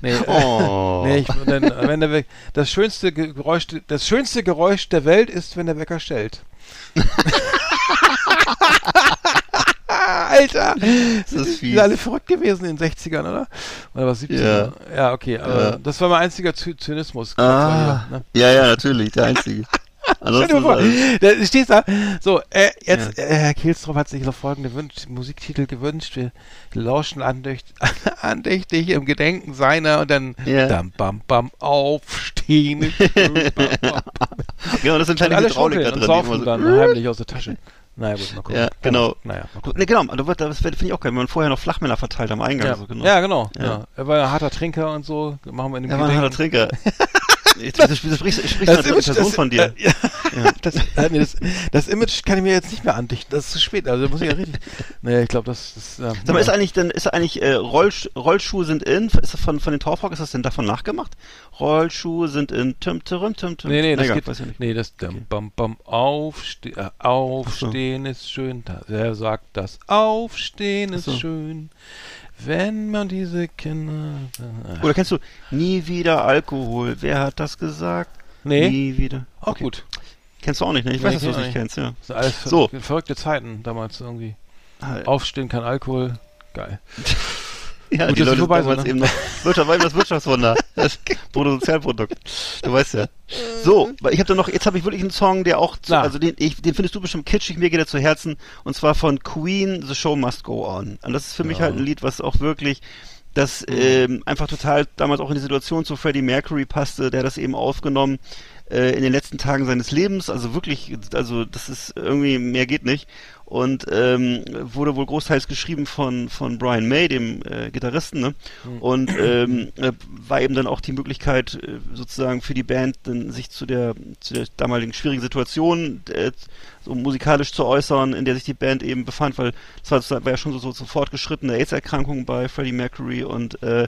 Nee, äh, Oh. nee ich, dann, wenn der We das schönste Ge- Geräusch, das schönste Geräusch der Welt ist, wenn der Wecker stellt. Alter! Das ist fies. sind alle verrückt gewesen in den 60ern, oder? Oder was 70er? Ja, okay, aber Ja. das war mein einziger Zy Zynismus. Ah, Hier, ne? ja, ja, natürlich, der Einzige. Stell dir vor, da stehst da, so, äh, jetzt, äh, Herr Kehlsdorf hat sich noch folgende Wünsch, Musiktitel gewünscht, wir lauschen andächt, andächtig im Gedenken seiner und dann Ja. dam, bam, bam, aufstehen. genau, das sind Und kleine Hydraulik da und drin. die saufen dann heimlich aus der Tasche. Naja, gut, mal gucken. Ja, genau. Naja, mal gucken. Ne, genau, das finde ich auch geil, wenn man vorher noch Flachmänner verteilt am Eingang. Ja, so, genau. ja, genau. Ja. Ja. Er war ja harter Trinker und so. Machen wir in dem Er war ein harter. Trinker. Du sprichst, sprichst eine dritte Person das, von dir. Äh, ja, Das, äh, nee, das, das Image kann ich mir jetzt nicht mehr andichten. Das ist zu spät. Also muss ich ja richtig. Nee, ich glaube, das ist. Ähm, Sag mal, ist eigentlich denn, ist eigentlich äh, Rollsch Rollschuhe sind in? Ist das von, von den Torfrock, ist das denn davon nachgemacht? Rollschuhe sind in Tim Tim Tim Tim. Nee, nee, das Egal, geht. weiß ich nicht. Nee, das dam, bam, bam, aufste äh, Aufstehen ist schön. Wer sagt das? Aufstehen ist so. schön. Wenn man diese Kinder. Oder kennst du Nie wieder Alkohol? Wer hat das gesagt? nee, Nie wieder. auch gut. Kennst du auch nicht, ne? Ich Nee, weiß, dass du ich nicht kennst, ja. Das sind alles So. verrückte Zeiten damals irgendwie. Halt. Aufstehen, kein Alkohol. Geil. Ja, Gut, die Leute vorbei damals ne? eben noch Wirtschaft, war eben das Wirtschaftswunder. Das Bruttosozialprodukt. Du weißt ja. So, weil ich habe da noch, jetzt habe ich wirklich einen Song, der auch, zu, also den, ich, den findest du bestimmt kitschig, mir geht er zu Herzen, und zwar von Queen, The Show Must Go On. Und das ist für mich halt ein Lied, was auch wirklich, das ähm, einfach total damals auch in die Situation zu Freddie Mercury passte, der das eben aufgenommen äh, in den letzten Tagen seines Lebens, also wirklich, also das ist irgendwie, mehr geht nicht. Und ähm, wurde wohl großteils geschrieben von von Brian May, dem äh, Gitarristen, ne? Und ähm, äh, war eben dann auch die Möglichkeit äh, sozusagen für die Band dann sich zu der zu der damaligen schwierigen Situation äh, so musikalisch zu äußern, in der sich die Band eben befand, weil das war, das war ja schon so, so, so fortgeschrittene AIDS-Erkrankung bei Freddie Mercury und äh,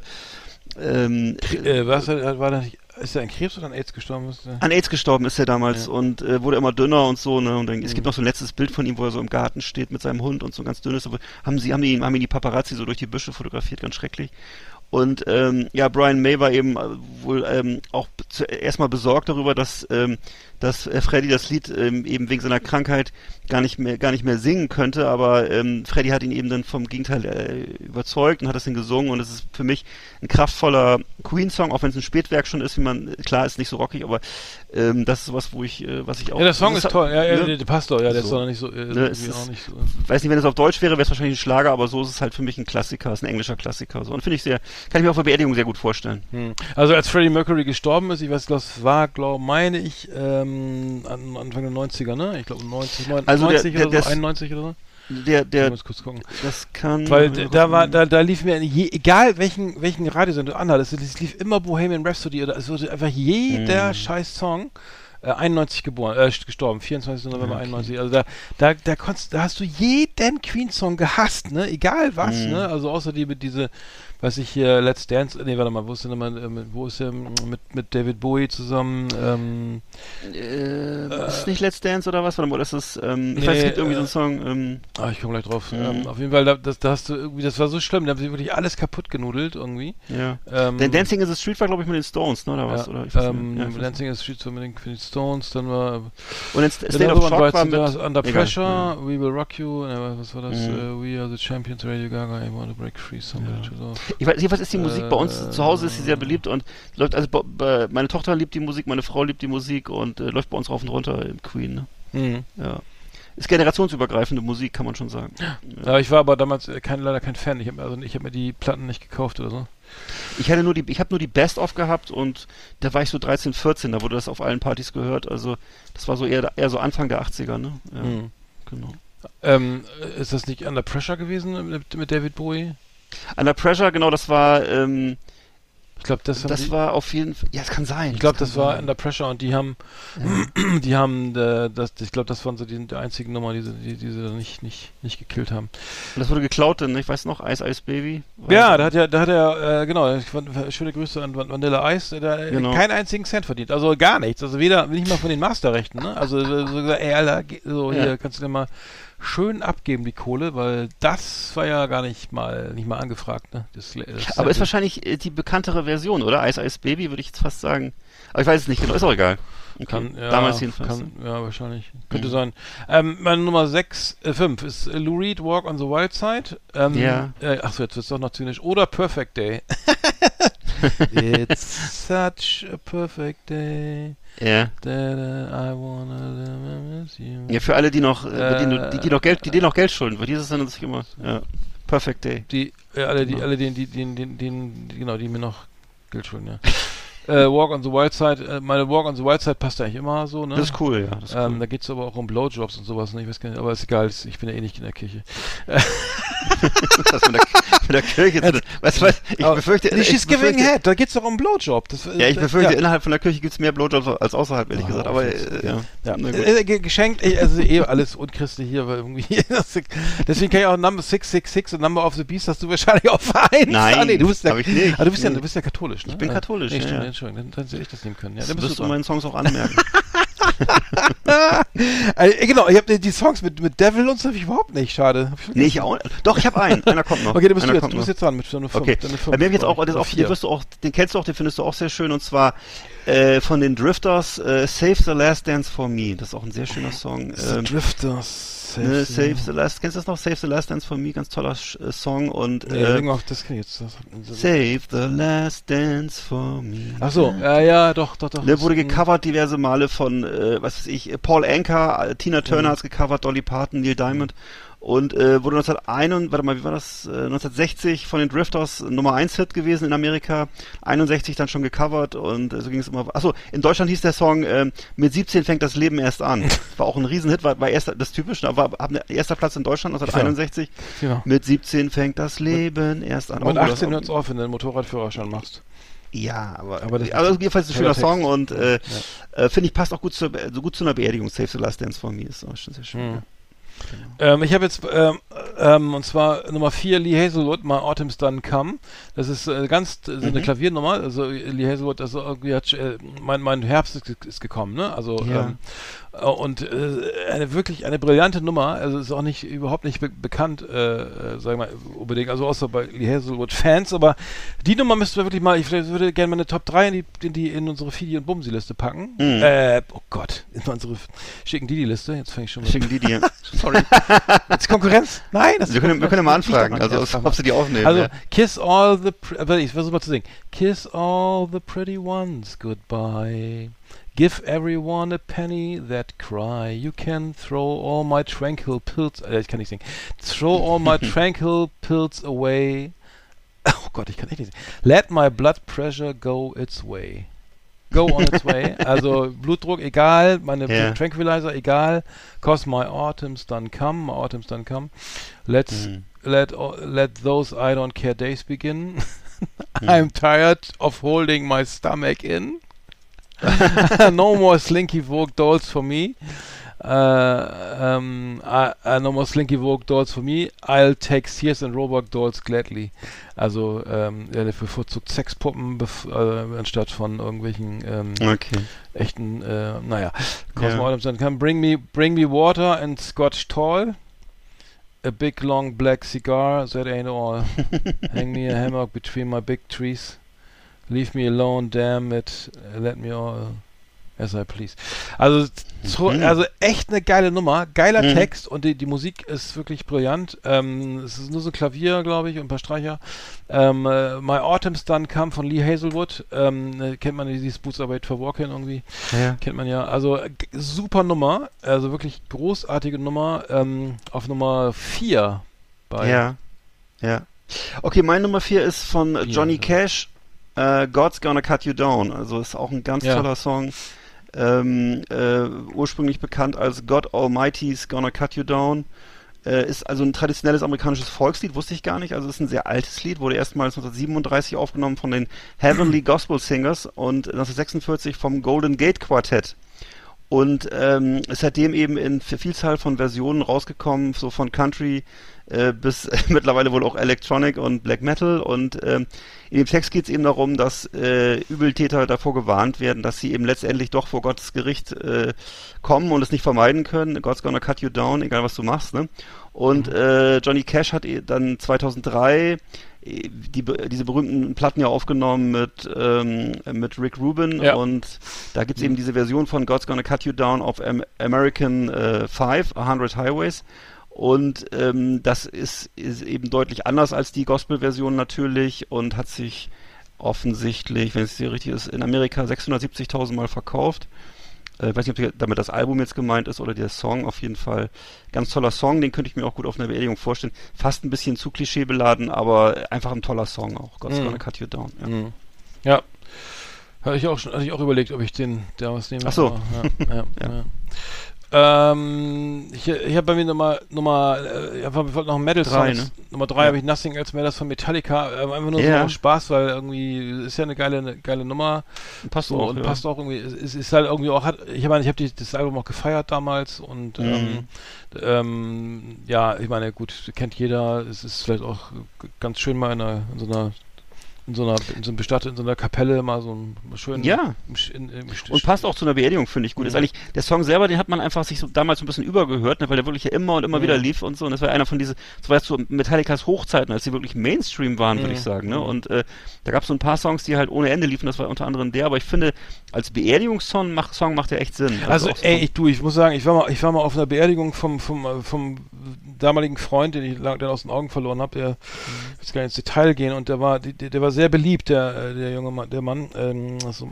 ähm, Äh, was, war war da nicht, ist er an Krebs oder an AIDS gestorben? Ist an AIDS gestorben ist er damals Ja. und äh, wurde immer dünner und so, ne? Und dann, es gibt noch so ein letztes Bild von ihm, wo er so im Garten steht mit seinem Hund und so ganz dünn ist. Aber haben sie, haben die, haben ihn die Paparazzi so durch die Büsche fotografiert, ganz schrecklich. Und ähm, ja, Brian May war eben äh, wohl ähm, auch erstmal besorgt darüber, dass ähm, dass äh, Freddy das Lied ähm, eben wegen seiner Krankheit gar nicht mehr gar nicht mehr singen könnte, aber ähm, Freddy hat ihn eben dann vom Gegenteil äh, überzeugt und hat das dann gesungen und es ist für mich ein kraftvoller Queen-Song, auch wenn es ein Spätwerk schon ist, wie man klar ist nicht so rockig, aber ähm, das ist was, wo ich äh, was ich auch Ja, der Song ist toll. Ja, ja, ne? der, passt doch. Ja, der ist So. doch noch nicht so. Äh, Ne, es ist- auch nicht so. weiß nicht, wenn es auf Deutsch wäre, wäre es wahrscheinlich ein Schlager, aber so ist es halt für mich ein Klassiker, ist ein englischer Klassiker. So. Und finde ich sehr, kann ich mir auf der Beerdigung sehr gut vorstellen. Hm. Also als Freddie Mercury gestorben ist, ich weiß, das war, glaube meine ich, ähm, an, Anfang der 90er, ne? Ich glaube 90, 90 Also der- der- oder so, das- 91 oder so. Der, Ich der, muss kurz gucken. das kann. Weil da war, da, da lief mir, je, egal welchen, welchen Radiosender du anhattest, es lief immer Bohemian Rhapsody oder es wurde einfach jeder Mhm. scheiß Song. Äh, 91 geboren, äh, gestorben, 24. November Okay. 91. Also da, da, da konntest, da hast du jeden Queen-Song gehasst, ne? Egal was, Mhm. ne? Also außer die mit diese, weiß ich hier, Let's Dance, nee, warte mal, wo ist denn nochmal, äh, mit- wo ist der ähm, mit, mit David Bowie zusammen, ähm, Äh, ist es nicht Let's Dance oder was? Warte mal, das ist, ähm, ich Nee, weiß, es gibt irgendwie äh, so einen Song, ähm, ah, ich komme gleich drauf. Mhm. Ähm, auf jeden Fall, da, das, da hast du irgendwie, das war so schlimm, da haben sie wirklich alles kaputt genudelt irgendwie. ja. Ähm, Der Dancing is a Street war, glaube ich, mit den Stones, ne, oder was? Ja, oder? Ich weiß ähm, nicht. Ja, ich weiß Dancing in the Streets war mit den Queen Stones, dann war. Und der State of Shock war jetzt mit, Under egal, Pressure, ja. We Will Rock You, was war das? Mhm. Äh, We Are the Champions, Radio Gaga, I Want to Break Free, Somebody Ja. to. Ich weiß, jedenfalls ist die Musik bei uns Äh, zu Hause ist sie sehr beliebt und läuft, also bei- meine Tochter liebt die Musik, meine Frau liebt die Musik und äh, läuft bei uns rauf und runter im Queen, ne? Mhm. Ja. Ist generationsübergreifende Musik, kann man schon sagen. Ja, ich war aber damals äh, kein, leider kein Fan. Ich habe also, ich hab mir die Platten nicht gekauft oder so. Ich hatte nur die, ich habe nur die Best-of gehabt und da war ich so 13, 14, da wurde das auf allen Partys gehört. Also das war so eher, eher so Anfang der 80er, ne? Ja, Mhm. genau. Ähm, äh, ist das nicht Under Pressure gewesen mit, mit David Bowie? Under Pressure, genau, das war, ähm, Ich glaube, das, das die, war auf jeden Fall, ja, es kann sein. Ich glaube, kann das war sein. Under Pressure und die haben, die haben, äh, das, ich glaube, das waren so die, die einzigen Nummer, die sie, die, die sie da nicht, nicht, nicht gekillt haben. Und das wurde geklaut, denn ich weiß noch, Ice Ice Baby. Ja, da hat ja, da hat er, äh, genau, schöne Grüße an Van- Vanilla Ice, der Genau. keinen einzigen Cent verdient, also gar nichts, also weder, nicht mal von den Masterrechten, ne? Also so, gesagt, ey, Alter, so Ja. hier kannst du dir mal schön abgeben die Kohle, weil das war ja gar nicht mal, nicht mal angefragt, ne? Das, das Aber ist wahrscheinlich äh, die bekanntere Version, oder? Ice Ice Baby, würde ich jetzt fast sagen. Aber ich weiß es nicht genau, ist auch egal. Okay. Kann, ja, Damals jedenfalls. Kann, ja, wahrscheinlich. Könnte Mhm. sein. Ähm, meine Nummer 6, äh, 5 ist äh, Lou Reed, Walk on the Wild Side. Ähm, Ja. Äh, Achso, jetzt wird's doch noch zynisch. Oder Perfect Day. It's such a perfect day Ja. Ja, für alle, die noch, äh, die, die, noch Geld, die denen noch Geld schulden, weil dieses dann sich immer, ja. Perfect Day. Die, äh, alle, die, Genau. alle, die, die, die, die, die, genau, die mir noch Geld schulden, ja. äh, Walk on the Wild Side, äh, meine Walk on the Wild Side passt eigentlich immer so, ne? Das ist cool, ja. Ist Ähm, cool. da geht es aber auch um Blowjobs und sowas, ne? ich weiß gar nicht, aber ist egal, ich bin ja eh nicht in der Kirche. das mit der, mit der Kirche zu Weißt du was? Ich Aber befürchte, She's ich befürchte, Head, da geht es doch um Blowjob. Das, ja, ich befürchte, ja. innerhalb von der Kirche gibt's mehr Blowjobs als außerhalb, ehrlich Ah, gesagt. Aber, äh, ja. Ja, äh, ge- geschenkt, ich, also eh alles unchristlich hier, weil irgendwie, deswegen kann ich auch Number 666 und Number of the Beast hast du wahrscheinlich auch vereint. Nein, ah, nee, du bist ja, ich nicht. Ah, du bist ja, du bist ja katholisch, ne? Ich bin Ah, katholisch, Nee, ja. Entschuldigung, dann, dann hätte ich das nehmen können. Ja, Das wirst du meinen Songs auch anmerken. äh, genau, ich habe die Songs mit, mit Devil und so hab ich überhaupt nicht, schade. Ich nee, ich auch. Doch, ich habe einen. Einer kommt noch. Okay, dann bist du jetzt, du bist jetzt dran mit deiner fünf. Okay, deine bei mir ich jetzt auch, das auch den wirst du auch, den kennst du auch, den findest du auch sehr schön und zwar äh, von den Drifters äh, Save the Last Dance for Me. Das ist auch ein sehr schöner Song. Ähm, Drifters. Ne, Save the Last, kennst du das noch? Save the Last Dance for Me, ganz toller äh, Song und Nee, äh, irgendwas, das kenn ich jetzt. Das, Save the Last Dance for Me. Ach so, ja, ja, doch, doch, doch. Ne, wurde Das- gecovert diverse Male von, äh, was weiß ich, Paul Anka, äh, Tina Turner Mhm. hat's gecovert, Dolly Parton, Neil Diamond und äh, wurde 1961, warte mal, wie war das? Äh, 1960 von den Drifters Nummer 1 Hit gewesen in Amerika, 61 dann schon gecovert und äh, so ging es immer. Achso, in Deutschland hieß der Song äh, mit 17 fängt das Leben erst an. War auch ein Riesenhit, war, war erster, das typische, war, war erster Platz in Deutschland 1961. Genau. Mit 17 fängt das Leben erst an. Und Oh, das 18 auch- hört es auf, wenn du einen Motorradführerschein machst. ja, aber, Aber das- aber jedenfalls ein schöner toller Song Text. und äh, äh, finde ich passt auch gut zu, so gut zu einer Beerdigung. Save the Last Dance for Me ist auch schon sehr schön. Mhm. Ja. Ähm, ich habe jetzt, ähm, ähm, und zwar Nummer 4, Lee Hazelwood, My Autumn's Done Come. Das ist äh, ganz äh, so eine Mhm. Klaviernummer. Also Lee Hazelwood, also irgendwie hat, äh, mein, mein Herbst ist, ist gekommen, ne? Also, Ja. Äh, und äh, eine wirklich, eine brillante Nummer. Also ist auch nicht, überhaupt nicht be bekannt, äh, äh, sagen wir mal, unbedingt, also außer bei Lee Hazelwood Fans, aber die Nummer müssten wir wirklich mal, ich würde gerne meine Top 3 in, die, in, die, in unsere Fidi- und Bumsi-Liste packen. Mhm. Äh, oh Gott, in unsere schicken die die Liste. Jetzt fange ich schon mal Schicken die dir. Sorry. Jetzt Konkurrenz? Nein, das Wir können, wir können mal anfragen, also Ja, ob sie die aufnehmen. also, ja. kiss all the, ich versuche mal zu singen. Kiss all the pretty ones goodbye. Give everyone a penny that cry. You can throw all my tranquil pills. Äh, ich kann nicht singen. Throw all my tranquil pills away. Oh Gott, ich kann echt nicht singen. Let my blood pressure go its way. Go on its way. Also Blutdruck egal, meine Ja. Tranquilizer egal. Cause my autumn's done come. My autumn's done come. Let's Mhm. let let those I don't care days begin. I'm tired of holding my stomach in. no more slinky Vogue dolls for me. Uh, um, I, uh, no more slinky Vogue dolls for me. I'll take Sears and Roebuck dolls gladly. Also ähm, er bevorzugt Sexpuppen bef äh, anstatt von irgendwelchen ähm, Okay. echten, äh, naja. Cosmo. Adams dann kann Bring Me, Bring Me Water and Scotch Tall. A big long black cigar, that ain't all. Hang me a hammock between my big trees. Leave me alone, damn it. Let me all as I please. Also, so, Mhm. also echt eine geile Nummer, geiler Mhm. Text und die, die Musik ist wirklich brillant. Ähm, es ist nur so Klavier, glaube ich, und ein paar Streicher. Ähm, äh, My Autumn's Done Come von Lee Hazelwood. Ähm, äh, kennt man dieses Boots Away for Walking irgendwie? Ja. Kennt man ja. Also super Nummer, also wirklich großartige Nummer. Ähm, auf Nummer 4 bei Ja. Ja. Okay, meine Nummer 4 ist von Johnny. Cash. Äh, God's Gonna Cut You Down. Also ist auch ein ganz Ja. toller Song. Ähm, äh, ursprünglich bekannt als God Almighty's Gonna Cut You Down. Äh, ist also ein traditionelles amerikanisches Volkslied, wusste ich gar nicht. Also ist ein sehr altes Lied, wurde erstmals 1937 aufgenommen von den Heavenly Gospel Singers und 1946 vom Golden Gate Quartet. Und ähm, ist seitdem eben in Vielzahl von Versionen rausgekommen, so von Country äh, bis mittlerweile wohl auch Electronic und Black Metal. Und ähm, in dem Text geht es eben darum, dass äh, Übeltäter davor gewarnt werden, dass sie eben letztendlich doch vor Gottes Gericht äh, kommen und es nicht vermeiden können. God's gonna cut you down, egal was du machst. Ne? Und äh, Johnny Cash hat eh dann 2003 eh, die, diese berühmten Platten ja aufgenommen mit, ähm, mit Rick Rubin Ja. und da gibt's eben diese Version von God's Gonna Cut You Down auf Am American äh, 5, 100 Highways und ähm, das ist, ist eben deutlich anders als die Gospel-Version natürlich und hat sich offensichtlich, wenn es hier richtig ist, in Amerika 670.000 Mal verkauft. Äh, Ich weiß nicht, ob damit das Album jetzt gemeint ist oder der Song. Auf jeden Fall ganz toller Song, den könnte ich mir auch gut auf einer Beerdigung vorstellen. Fast ein bisschen zu klischeebeladen, aber einfach ein toller Song auch. God's Mhm. Gonna Cut You Down. Ja. Mhm. Ja. Hatte ich auch schon, hatte ich auch überlegt, ob ich den damals nehme. Ach so. aber, Ja. ja. Ähm, ich ich habe bei mir Nummer, Nummer, äh, ich wollte noch einen Metal Drei, ne? Nummer 3 Ja. habe ich Nothing Else Matters von Metallica. Ähm, einfach nur Ja. so Spaß, weil irgendwie ist ja eine geile, eine geile Nummer. Passt So, auch. und ja. passt auch irgendwie, ist, ist halt irgendwie auch, hat, ich meine, ich habe das Album auch gefeiert damals und Mhm. ähm, ähm, ja, ich meine, gut, kennt jeder, es ist vielleicht auch ganz schön mal in, einer, in so einer in so einer, in so einem Bestattet, in so einer Kapelle mal so ein schön Ja. in, Sch- Und passt auch zu einer Beerdigung, finde ich gut. Ist Mhm. eigentlich, der Song selber, den hat man einfach sich so damals so ein bisschen übergehört, ne, weil der wirklich ja immer und immer Mhm. wieder lief und so. Und das war einer von diese, das war jetzt so Metallicas Hochzeiten, als sie wirklich Mainstream waren, würde Mhm. ich sagen. Ne? Mhm. Und äh, da gab es so ein paar Songs, die halt ohne Ende liefen, das war unter anderem der, aber ich finde, als Beerdigungssong macht, Song macht der echt Sinn. Also, auch so ey, ich, du, ich muss sagen, ich war mal, ich war mal auf einer Beerdigung vom, vom, äh, vom damaligen Freund, den ich lang, den aus den Augen verloren habe, der, Mhm. ich will gar nicht ins Detail gehen, und der war, der, der war sehr beliebt, der, äh, der junge Mann, der Mann, ähm, das ist so,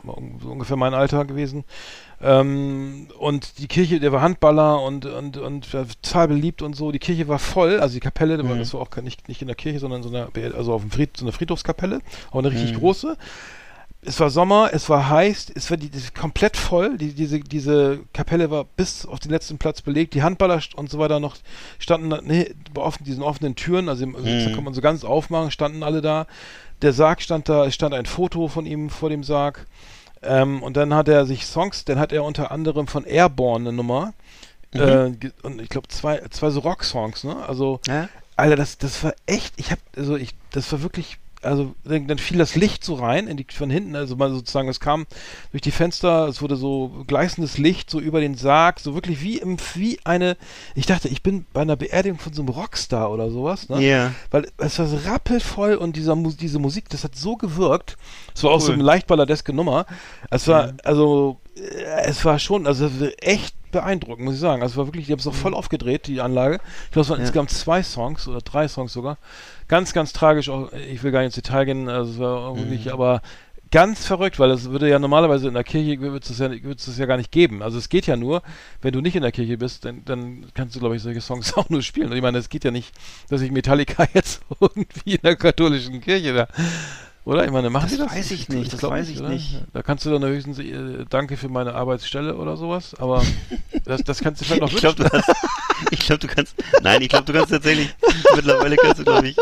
ungefähr mein Alter gewesen. Ähm, und die Kirche, der war Handballer und, und, und total beliebt und so. Die Kirche war voll, also die Kapelle, Mhm. das war auch nicht, nicht in der Kirche, sondern in so einer, Be- also auf dem Fried, so einer Friedhofskapelle, auch eine richtig Mhm. große. Es war Sommer, es war heiß, es war die, die, komplett voll. Die, diese, diese Kapelle war bis auf den letzten Platz belegt. Die Handballer und so weiter noch standen da, nee, bei offen, diesen offenen Türen, also, also Mhm. da kann man so ganz aufmachen, standen alle da. Der Sarg stand da, es stand ein Foto von ihm vor dem Sarg. Ähm, und dann hat er sich Songs, dann hat er unter anderem von Airborne eine Nummer. Äh, ge- und ich glaube zwei, zwei so Rock-Songs, ne? Also, Ja? Alter, das, das war echt, ich hab, also ich, das war wirklich, also dann, dann fiel das Licht so rein, in die, von hinten, also mal sozusagen, es kam durch die Fenster, es wurde so gleißendes Licht so über den Sarg, so wirklich wie im, wie eine, ich dachte, ich bin bei einer Beerdigung von so einem Rockstar oder sowas, ne? Ja. Weil es war so rappelvoll und dieser, diese Musik, das hat so gewirkt. Es war auch so Cool. eine leicht balladeske Nummer. Es war, also, äh, es war schon, also echt beeindruckend, muss ich sagen. Also war wirklich, die haben es auch voll aufgedreht, die Anlage. Ich glaube, es waren Ja. insgesamt zwei Songs oder drei Songs sogar. Ganz, ganz tragisch. Auch, ich will gar nicht ins Detail gehen, also war wirklich, aber ganz verrückt, weil es würde ja normalerweise in der Kirche wird es ja, es ja gar nicht geben. Also es geht ja nur, wenn du nicht in der Kirche bist, dann, dann kannst du, glaube ich, solche Songs auch nur spielen. Und ich meine, es geht ja nicht, dass ich Metallica jetzt irgendwie in der katholischen Kirche da. Oder? Ich meine, machen Das die das? weiß ich nicht, das glaub weiß ich oder? nicht. Da kannst du dann höchstens äh, Danke für meine Arbeitsstelle oder sowas, aber das, das kannst du vielleicht noch Ich wünschen. du hast, ich glaube, du kannst, nein, ich glaube, du kannst tatsächlich, mittlerweile kannst du, glaube ich,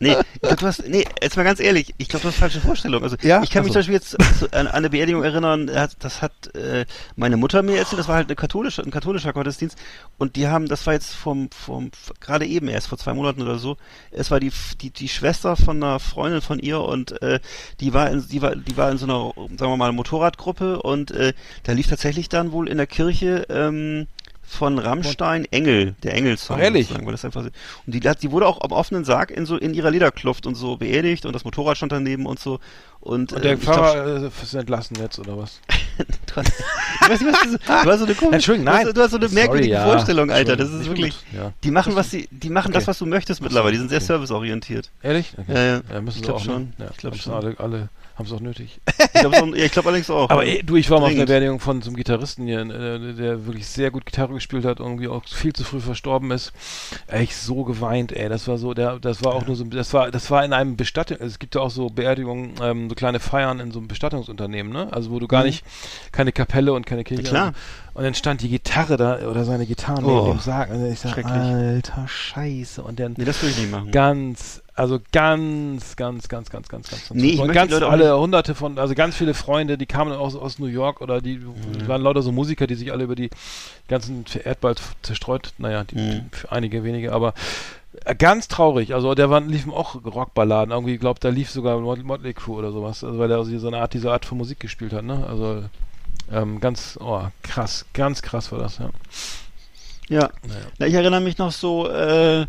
nee, ich glaube, du hast, nee, jetzt mal ganz ehrlich, ich glaube, du hast falsche Vorstellungen. Also, Ja? ich kann mich Ach so. zum Beispiel jetzt an, eine Beerdigung erinnern, er das hat äh, meine Mutter mir erzählt, das war halt eine katholische, ein katholischer Gottesdienst und die haben, das war jetzt vom, vom, gerade eben erst vor zwei Monaten oder so, es war die, die, die Schwester von einer Freundin von ihr und äh, die war in, die war, die war in so einer, sagen wir mal, Motorradgruppe und äh, da lief tatsächlich dann wohl in der Kirche ähm, von Rammstein Engel, der Engelsong. Ach, ehrlich? Weil das einfach und die, die wurde auch am offenen Sarg in so in ihrer Lederkluft und so beerdigt und das Motorrad stand daneben und so. Und, Und der ähm, glaub, Pfarrer äh, ist entlassen jetzt, oder was? du, hast, du, so- du hast so eine komische, Entschuldigung, du hast- nein. Du hast so eine Sorry, merkwürdige ja. Vorstellung, Alter. Das ist wirklich, ja. die machen was sie, die machen das, Okay. was du möchtest mittlerweile. Die sind sehr okay. serviceorientiert. Ehrlich? Okay. Ja, ja. müssen Ich sie glaub auch, schon. Ne? Ja, Ich glaub müssen schon. Alle, alle haben es auch nötig. Ich glaube ja, ich glaub allerdings auch. Aber ey, du, ich war mal auf einer Dringend. Beerdigung von so einem Gitarristen hier, äh, der wirklich sehr gut Gitarre gespielt hat, irgendwie auch viel zu früh verstorben ist. Echt so geweint, ey. Das war so, der, das war auch nur so, das war, das war in einem Bestattung, es gibt ja auch so Beerdigungen, ähm, so kleine Feiern in so einem Bestattungsunternehmen, ne? Also wo du gar Mhm. nicht, keine Kapelle und keine Kirche. Ja, klar. Und dann stand die Gitarre da oder seine Gitarre Oh, neben dem Sarg. Und ich sag, schrecklich. alter Scheiße. Und dann Nee, das will ich nicht machen. ganz, also ganz, ganz, ganz, ganz, ganz, ganz. Nee, ich und ganz alle hunderte von, also ganz viele Freunde, die kamen aus, aus New York oder die Mhm. waren lauter so Musiker, die sich alle über die ganzen Erdball zerstreut, naja, die, Mhm. einige wenige, aber ganz traurig. Also der waren, liefen auch Rockballaden. Irgendwie, glaubt, da lief sogar Mot- Motley Crue oder sowas, also weil er so eine Art, diese Art von Musik gespielt hat, ne? Also ähm, ganz, oh, krass, ganz krass war das, ja. Ja. Naja. Na, ich erinnere mich noch so, äh,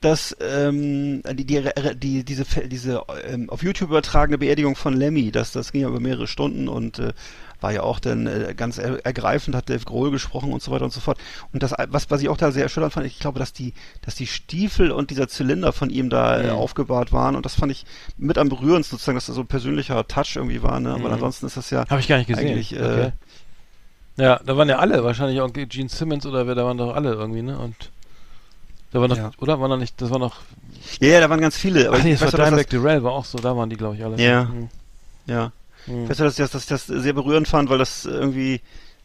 dass ähm, die, die, die, diese, diese ähm, auf YouTube übertragene Beerdigung von Lemmy, das, das ging ja über mehrere Stunden und äh, war ja auch dann äh, ganz er, ergreifend, hat Dave Grohl gesprochen und so weiter und so fort. Und das, was, was ich auch da sehr erschütternd fand, ich glaube, dass die, dass die Stiefel und dieser Zylinder von ihm da äh, Mhm. aufgebahrt waren und das fand ich mit am berührendsten sozusagen, dass das so ein persönlicher Touch irgendwie war, ne? Aber Mhm. ansonsten ist das ja Habe ich gar nicht gesehen. äh, okay. Ja, da waren ja alle, wahrscheinlich auch Gene Simmons oder wer, da waren doch alle irgendwie, ne? Und da war noch, Ja. oder? War noch nicht, das war noch, ja, ja, da waren ganz viele. Aber ach nee, das war Dimebag Darrell, war auch so, da waren die, glaube ich, alle. Ja. Mhm. Ja. Mhm. Ich weiß ja, dass ich das, dass ich das sehr berührend fand, weil das irgendwie,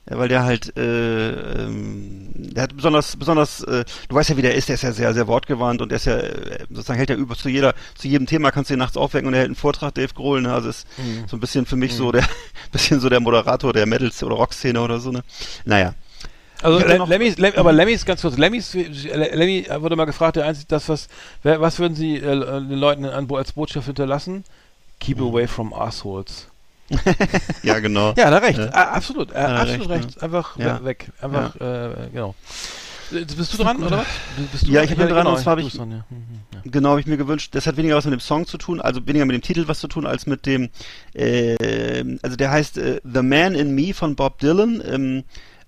ja, weil der halt, äh, ähm, der hat besonders, besonders, äh, du weißt ja, wie der ist, der ist ja sehr, sehr wortgewandt und der ist ja, äh, sozusagen hält ja über zu jeder, zu jedem Thema kannst du ihn nachts aufwecken und er hält einen Vortrag, Dave Grohl, ne, also ist Mhm. so ein bisschen für mich so der, bisschen so der Moderator der Metal- oder Rock-Szene oder so, ne. Naja. Also Ich hatte Le noch- Lemmys, Lem aber Lemmys, ganz kurz, Lemmys, äh, Lemmy wurde mal gefragt, der einzige, das was, was würden Sie äh, den Leuten als Botschaft hinterlassen? Keep Mhm. away from assholes. Ja, genau. Ja, da recht, Ja. Absolut, äh, Ja, absolut recht, recht, einfach Ja. we- weg, einfach, äh, genau. Jetzt Bist du dran, oder was? Bist du Ja, ich bin dran, genau, und zwar hab du ich- dran, ja. Mhm, ja. Genau, habe ich mir gewünscht. Das hat weniger was mit dem Song zu tun, also weniger mit dem Titel was zu tun, als mit dem, äh, also der heißt äh, The Man in Me von Bob Dylan. Ähm,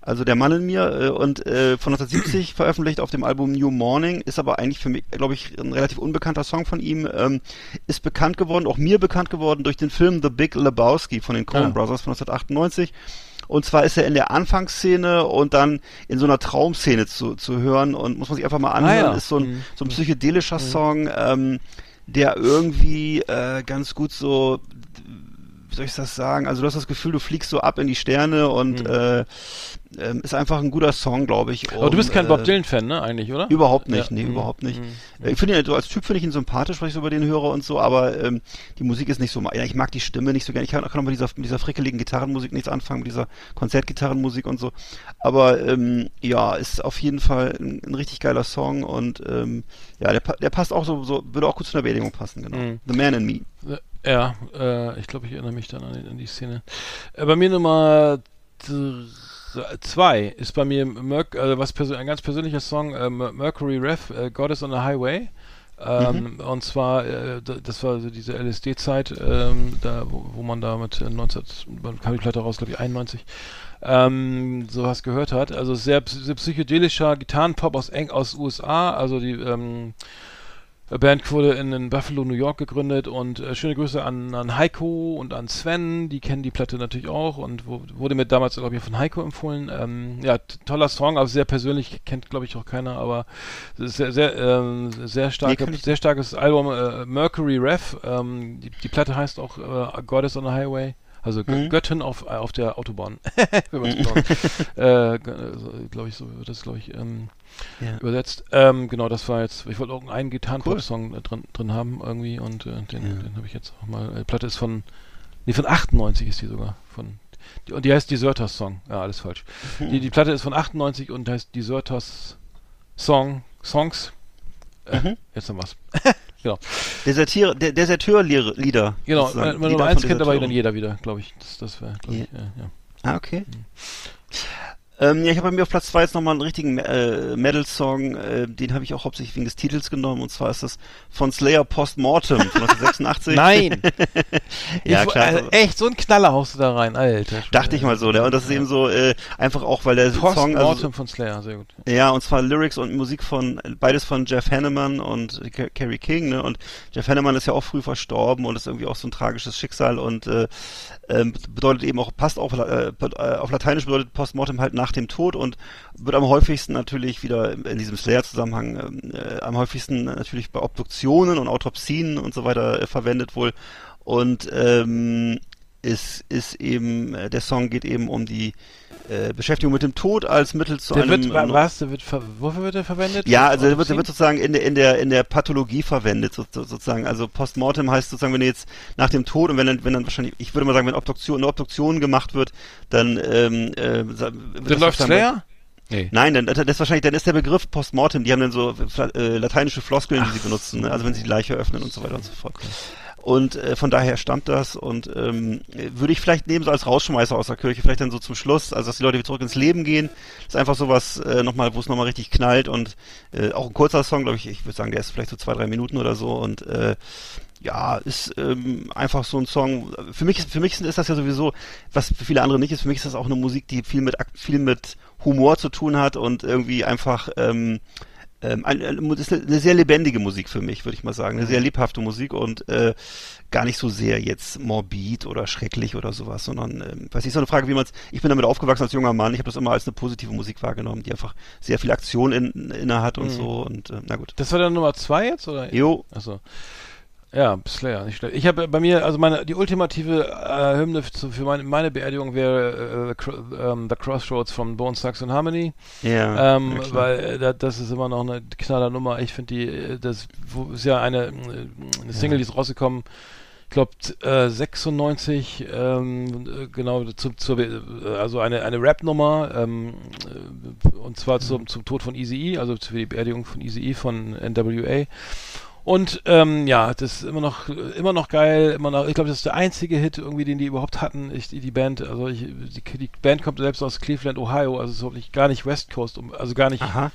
Also der Mann in mir äh, und äh, von 1970 veröffentlicht auf dem Album New Morning, ist aber eigentlich für mich, glaube ich, ein relativ unbekannter Song von ihm. Ähm, ist bekannt geworden, auch mir bekannt geworden durch den Film The Big Lebowski von den Coen Ah. Brothers von 1998. Und zwar ist er in der Anfangsszene und dann in so einer Traumszene zu, zu hören und muss man sich einfach mal anhören. Ah, ja. Ist so ein, Mhm. so ein psychedelischer Song, ähm, der irgendwie äh, ganz gut so, wie soll ich das sagen? Also du hast das Gefühl, du fliegst so ab in die Sterne und äh, ähm, ist einfach ein guter Song, glaube ich. Um, Aber du bist kein äh, Bob Dylan-Fan, ne, eigentlich, oder? Überhaupt nicht, ja. nee, mhm. überhaupt nicht. Mhm. Äh, ich finde ihn, so als Typ finde ich ihn sympathisch, weil ich so über den höre und so, aber ähm, die Musik ist nicht so, ja, ich mag die Stimme nicht so gerne. Ich kann, auch mit dieser, mit dieser frickeligen Gitarrenmusik nichts anfangen, mit dieser Konzertgitarrenmusik und so. Aber ähm, ja, ist auf jeden Fall ein, ein richtig geiler Song und ähm, ja, der, der passt auch so, so, würde auch gut zu einer Beerdigung passen, genau. Mhm. The Man in Me. Äh, ja, äh, ich glaube, ich erinnere mich dann an die, an die Szene. Äh, bei mir Nummer drei 2 ist bei mir Merc äh, was ein ganz persönlicher Song, äh, Mercury Ref, äh, God is on the Highway. Ähm, mhm. Und zwar, äh, das war so diese LSD-Zeit, ähm, da, wo, wo, man da mit äh, 19, kam die Platte raus, glaube ich, 91, ähm, sowas gehört hat. Also sehr, sehr psychedelischer Gitarrenpop aus Eng aus USA, also die ähm, Band wurde in, in Buffalo, New York gegründet und äh, schöne Grüße an, an Heiko und an Sven, die kennen die Platte natürlich auch und wo, wurde mir damals, glaube ich, von Heiko empfohlen. Ähm, ja, toller Song, aber sehr persönlich, kennt, glaube ich, auch keiner, aber sehr, sehr, ähm, sehr, starke, ich sehr starkes Album, äh, Mercury Rev. Ähm, die, die Platte heißt auch äh, God is on the Highway. Also Mhm. Göttin auf, äh, auf der Autobahn. Wenn man äh, glaube ich, so wird das, glaube ich, ähm, Ja. übersetzt. Ähm, genau, das war jetzt, ich wollte auch einen Gitarrenpop-Song äh, drin, drin haben irgendwie und äh, den, Ja. den habe ich jetzt auch mal. Die Platte ist von, nee, von 98 ist die sogar. Von, die, und die heißt Deserters Song. Ja, alles falsch. Die, die Platte ist von 98 und heißt Deserters Song, Songs. Äh, Mhm. Jetzt noch was. Desertier, der Deserteur-Lieder. Genau, wenn man von 1 kennt, aber dann jeder wieder, glaube ich. Das, das wäre, glaube Ja. ich, äh, ja. Ah, okay. Ähm, ja, ich habe bei mir auf Platz 2 jetzt nochmal einen richtigen äh, Metal-Song, äh, den habe ich auch hauptsächlich wegen des Titels genommen, und zwar ist das von Slayer Postmortem von 1986. Nein! ja, ich, klar. Also echt, so ein Knaller haust du da rein, Alter. Dachte ich mal so, ne? Und das ist eben so, äh, einfach auch, weil der Song, Postmortem also, von Slayer, sehr gut. ja, und zwar Lyrics und Musik von, beides von Jeff Hanneman und Ca- Carrie King, ne? Und Jeff Hanneman ist ja auch früh verstorben und ist irgendwie auch so ein tragisches Schicksal und, äh, ähm, bedeutet eben auch, passt auf, äh, äh, auf Lateinisch bedeutet Postmortem halt nach dem Tod und wird am häufigsten natürlich wieder in diesem Slayer-Zusammenhang ähm, äh, am häufigsten natürlich bei Obduktionen und Autopsien und so weiter äh, verwendet wohl. Und ähm, ist, ist eben, äh, der Song geht eben um die äh, Beschäftigung mit dem Tod als Mittel zu Der einem wird, wa- was, der wird, wofür wird er verwendet? ja, also der wird, der wird sozusagen in der, in der, in der Pathologie verwendet, so, so, sozusagen. Also Postmortem heißt sozusagen, wenn du jetzt nach dem Tod und wenn dann, wenn dann wahrscheinlich, ich würde mal sagen, wenn Obduktion, eine Obduktion gemacht wird, dann, ähm, äh, Dann läuft Slayer? Nee. Nein, dann, das ist wahrscheinlich, dann ist der Begriff Postmortem, die haben dann so äh, lateinische Floskeln, die sie benutzen, ne? also wenn sie die Leiche öffnen und so weiter und so fort. Und äh, von daher stammt das und ähm, würde ich vielleicht nehmen so als Rausschmeißer aus der Kirche, vielleicht dann so zum Schluss, also dass die Leute wieder zurück ins Leben gehen. Das ist einfach sowas äh, nochmal, wo es nochmal richtig knallt und äh, auch ein kurzer Song, glaube ich, ich würde sagen, der ist vielleicht so zwei, drei Minuten oder so und äh, ja, ist ähm, einfach so ein Song. Für mich, ist- für mich ist das ja sowieso, was für viele andere nicht ist, für mich ist das auch eine Musik, die viel mit viel mit Humor zu tun hat und irgendwie einfach ähm, ähm, ein, ein, das ist eine, sehr lebendige Musik für mich, würde ich mal sagen. Eine sehr lebhafte Musik und äh, gar nicht so sehr jetzt morbid oder schrecklich oder sowas, sondern ähm, weiß nicht, so eine Frage, wie man es. Ich bin damit aufgewachsen als junger Mann. Ich habe das immer als eine positive Musik wahrgenommen, die einfach sehr viel Aktion in, inne hat und Mhm. so. Und äh, na gut. Das war dann Nummer zwei jetzt, oder? Jo, Achso. Ja, Slayer, nicht schlecht. Ich habe bei mir, also meine, die ultimative äh, Hymne zu, für meine, meine Beerdigung wäre äh, Cro- ähm, The Crossroads von Bone Thugs and Harmony. ja. ähm, ja, weil äh, da, das ist immer noch eine knaller Nummer. Ich finde die, äh, das ist ja eine, äh, eine Single, die ist rausgekommen, ich glaube äh, 96, ähm, äh, genau, zu, äh, also eine, eine Rap-Nummer, ähm, äh, und zwar zum, zum Tod von Easy also für die Beerdigung von Easy von NWA. Und ähm, ja, das ist immer noch immer noch geil, immer noch. Ich glaube, das ist der einzige Hit irgendwie, den die überhaupt hatten. Ich, die, Band, also ich, die, die Band kommt selbst aus Cleveland, Ohio, also ist nicht, gar nicht West Coast, also gar nicht Aha.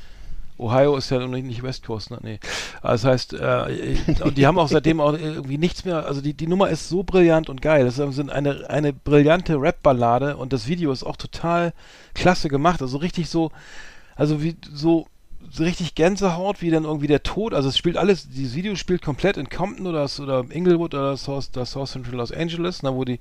Ohio ist ja noch nicht, West Coast, ne? Nee. Also das heißt, äh, und die haben auch seitdem auch irgendwie nichts mehr, also die, die Nummer ist so brillant und geil. Das ist eine, eine brillante Rap-Ballade und das Video ist auch total klasse gemacht. Also richtig so, also wie so richtig Gänsehaut, wie dann irgendwie der Tod, also es spielt alles, dieses Video spielt komplett in Compton oder, oder Inglewood oder South, das South Central Los Angeles, na, wo die,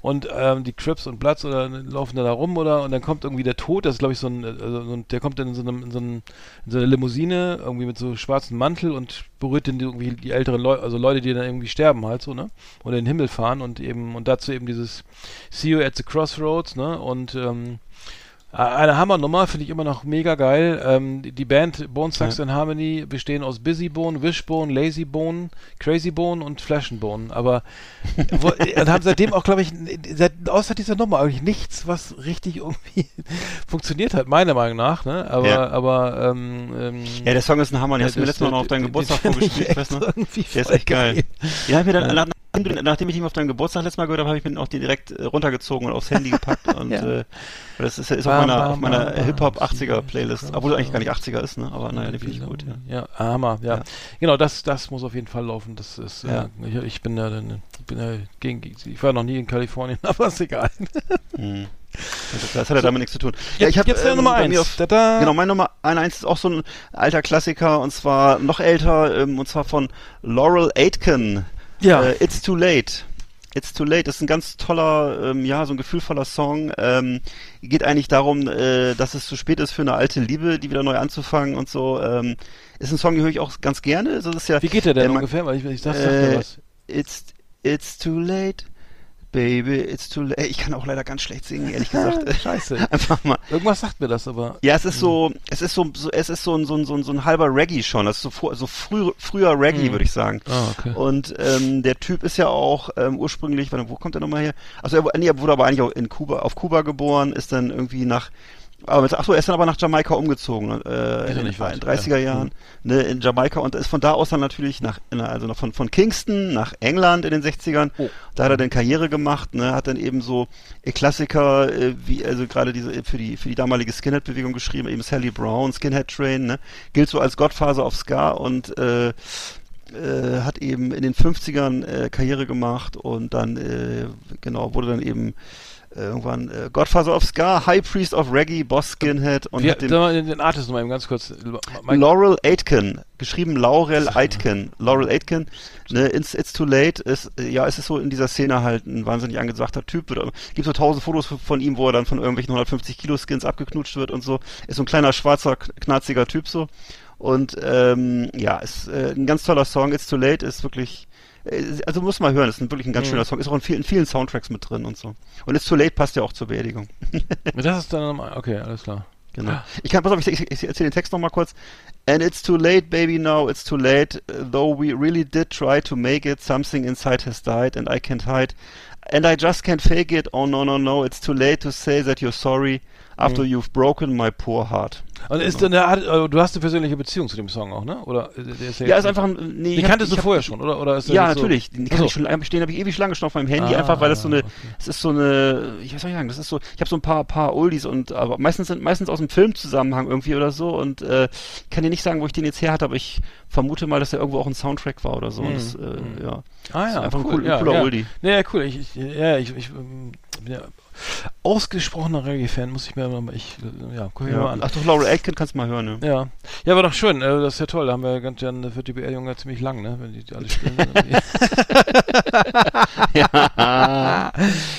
und ähm, die Crips und Bloods oder laufen da, rum oder, und dann kommt irgendwie der Tod, das ist glaube ich so ein, also, der kommt dann in so, einem, in, so einem, in so einer Limousine, irgendwie mit so schwarzem Mantel und berührt dann irgendwie die älteren Leute, also Leute, die dann irgendwie sterben halt so, ne, oder in den Himmel fahren und eben, und dazu eben dieses See you at the Crossroads, ne, und, ähm, eine Hammernummer, finde ich immer noch mega geil. Ähm, die Band Bone Sucks ja. in Harmony bestehen aus Busy Bone, Wishbone, Lazy Bone, Crazy Bone und Flash Bone. Aber wo, und haben seitdem auch, glaube ich, seit, außer dieser Nummer eigentlich nichts, was richtig irgendwie funktioniert hat, meiner Meinung nach. Ne? Aber, ja. aber ähm, ähm, ja, der Song ist ein Hammer. Den ja, hast du mir letztes Mal noch auf deinen Geburtstag vorgespielt. Der ist echt geil. geil. Haben wir dann ja nachdem ich ihn auf deinem Geburtstag letztes Mal gehört habe, habe ich mir auch direkt äh, runtergezogen und aufs Handy gepackt. Und ja. äh, das ist, ist auf meiner, auf meiner Hip-Hop 80er Playlist. Obwohl eigentlich gar nicht 80er ist, ne? Aber naja, den finde ich gut, ja. Ja, Hammer, ja. ja. Genau, das, das muss auf jeden Fall laufen. Das ist, ja. Äh, ich, ich, bin ja, ich bin ja gegen, ich war noch nie in Kalifornien, aber ist egal. Hm. Das hat ja damit nichts zu tun. Ja, ich habe jetzt ähm, Nummer eins. Auf, genau, mein Nummer eins ist auch so ein alter Klassiker und zwar noch älter ähm, und zwar von Laurel Aitken. Ja. Äh, It's Too Late. It's Too Late ist ein ganz toller, ähm, ja, so ein gefühlvoller Song. Ähm, geht eigentlich darum, äh, dass es zu spät ist für eine alte Liebe, die wieder neu anzufangen und so. Ähm, ist ein Song, den höre ich auch ganz gerne. Das ist ja, Wie geht der denn äh, ungefähr? Weil ich, ich sag, äh, was. It's, it's too late. Baby, it's too late. Ich kann auch leider ganz schlecht singen, ehrlich gesagt. Scheiße. Einfach mal. Irgendwas sagt mir das, aber. Ja, es ist so, es ist so, so es ist so ein, so ein, so ein, so ein halber Reggae schon. Das ist so, so früh, früher Reggae, mhm. würde ich sagen. Ah, okay. Und ähm, der Typ ist ja auch ähm, ursprünglich, warte, wo kommt er nochmal her? Also er, nee, er wurde aber eigentlich auch in Kuba, auf Kuba geboren, ist dann irgendwie nach aber mit, achso, er ist dann aber nach Jamaika umgezogen, äh, in den 30er Jahren, ja. ne, in Jamaika und ist von da aus dann natürlich nach, also noch von, von Kingston nach England in den 60ern. Oh. Da hat er dann Karriere gemacht, ne, hat dann eben so Klassiker, äh, wie, also gerade diese, für die, für die damalige Skinhead-Bewegung geschrieben, eben Sally Brown, Skinhead Train, ne, gilt so als Gottfaser of Ska und, äh, äh, hat eben in den 50ern äh, Karriere gemacht und dann, äh, genau, wurde dann eben irgendwann äh, Godfather of Ska, High Priest of Reggae, Boss Skinhead und Wir, den, den Artist nochmal ganz kurz. Mike. Laurel Aitken, geschrieben Laurel Aitken. Laurel Aitken, ne, it's, it's Too Late, ist, ja, es ist so in dieser Szene halt ein wahnsinnig angesagter Typ. Wird, gibt so tausend Fotos von ihm, wo er dann von irgendwelchen 150 Kilo Skins abgeknutscht wird und so. Ist so ein kleiner, schwarzer, knarziger Typ so. Und ähm, ja, ist äh, ein ganz toller Song. It's Too Late ist wirklich äh, also muss man hören, das ist wirklich ein ganz mhm. schöner Song. Ist auch in vielen, vielen Soundtracks mit drin und so. Und It's Too Late passt ja auch zur Beerdigung. das ist dann, okay, alles klar. Genau. Ich kann, pass auf, ich, ich, ich erzähle den Text nochmal kurz. And it's too late, baby, now it's too late. Though we really did try to make it, something inside has died and I can't hide. And I just can't fake it. Oh no, no, no, it's too late to say that you're sorry after mhm. you've broken my poor heart. Und ist genau. dann, also du hast eine persönliche Beziehung zu dem Song auch, ne? Oder äh, der ist ja, ja ist einfach ein, nee, Den kanntest hab, du vorher schon, oder? oder ist ja, natürlich. So? Den kann so. ich schon stehen, habe ich ewig lange schon auf meinem Handy, ah, einfach weil das so eine, okay. es ist so eine, ich weiß nicht sagen, das ist so, ich habe so ein paar, paar Oldies und, aber meistens sind, meistens aus dem Filmzusammenhang irgendwie oder so und, äh, kann dir nicht sagen, wo ich den jetzt her hatte, aber ich vermute mal, dass der irgendwo auch ein Soundtrack war oder so. Mhm. Das, äh, mhm. ja. Ah ja, einfach cool, ein, cool, ja, cooler ja. Oldie. Ja, cool. Ich, ich, ja, ich, ich, bin ja ausgesprochener Reggae-Fan, muss ich mir mal, ich, ja, guck ja. mal an. Ach doch, Laurel Aitken kannst du mal hören, ne? Ja. Ja, war doch schön, äh, das ist ja toll, da haben wir ganz, dann wird die Beerdigung ja ziemlich lang, ne, wenn die alle spielen. ja.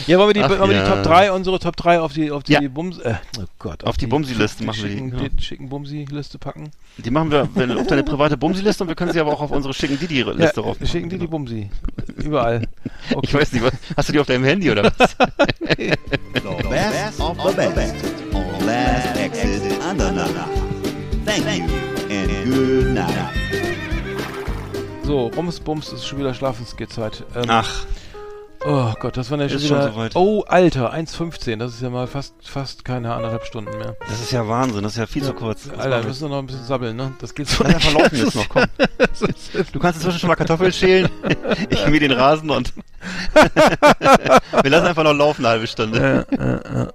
ja, wollen wir die, Ach, wollen wir die Top 3, unsere Top 3 auf die, auf die ja. Bums, äh, oh Gott. Auf, auf die, die Bumsi-Liste machen schicken, wir die. Die schicken Bumsi-Liste packen. Die machen wir wenn, auf deine private Bumsi-Liste und wir können sie aber auch auf unsere schicken Didi-Liste ja, rauf. Schicken Didi Bumsi. Überall. Okay. Ich weiß nicht, was, hast du die auf deinem Handy oder was? the best of the best on Last Exit Andernach. Thank you and good night. So, Rums Bums ist schon wieder Schlafensgehzeit. Ähm, Ach. Oh Gott, das war ja schon ist wieder. Schon soweit. Oh, Alter, 1,15. Das ist ja mal fast, fast keine anderthalb Stunden mehr. Das ist ja Wahnsinn, das ist ja viel ja, zu kurz. Das Alter, wir müssen noch ein bisschen sabbeln, ne? Das geht so. Ja, verlaufen jetzt noch, komm. du kannst inzwischen schon mal Kartoffeln schälen. ich mir den Rasen und wir lassen einfach noch laufen eine halbe Stunde. Ja, ja, ja.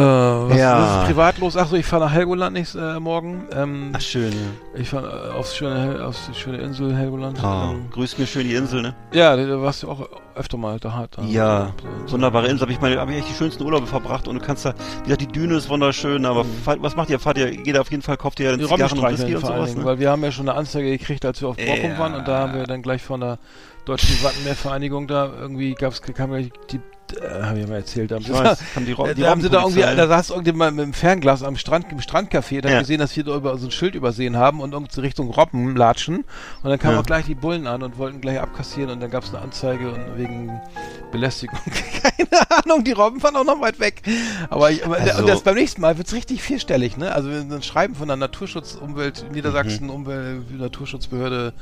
Was, Ja. ist privat los? Achso, ich fahre nach Helgoland nächsten äh, Morgen. Ähm, Ach, schön, ja. ich fahre äh, aufs schöne, aufs die schöne Insel Helgoland. Oh, Ähm, grüß mir schön die Insel, ne? ja, da da warst du auch öfter mal da. Halt, da Ja, so, wunderbare Insel. Habe ich meine, habe ich echt die schönsten Urlaube verbracht und du kannst da, wie gesagt, die Düne ist wunderschön, aber fahrt- was macht ihr? Fahrt ihr, geht auf jeden Fall, kauft ihr Mhm. Die Zigarren und Whisky und sowas, ne? weil wir haben ja schon eine Anzeige gekriegt, als wir auf Borkum Ja. waren und da haben wir dann gleich von der Deutschen Wattenmeervereinigung da irgendwie gab's kam gleich die äh, habe ich mal erzählt, da haben weiß, haben die, Ro- äh, die da haben sie da irgendwie, da saß irgendjemand mit dem Fernglas am Strand, im Strandcafé, da Ja. hat gesehen, dass wir da über so ein Schild übersehen haben und irgendwie Richtung Robben latschen. Und dann kamen Ja. auch gleich die Bullen an und wollten gleich abkassieren und dann gab es eine Anzeige und wegen Belästigung. Keine Ahnung, die Robben waren auch noch weit weg. Aber, ich, aber Also- und das beim nächsten Mal wird's richtig vierstellig, ne? Also wenn ein Schreiben von der Naturschutz, Umwelt, Niedersachsen, Mhm. Umwelt, Naturschutzbehörde,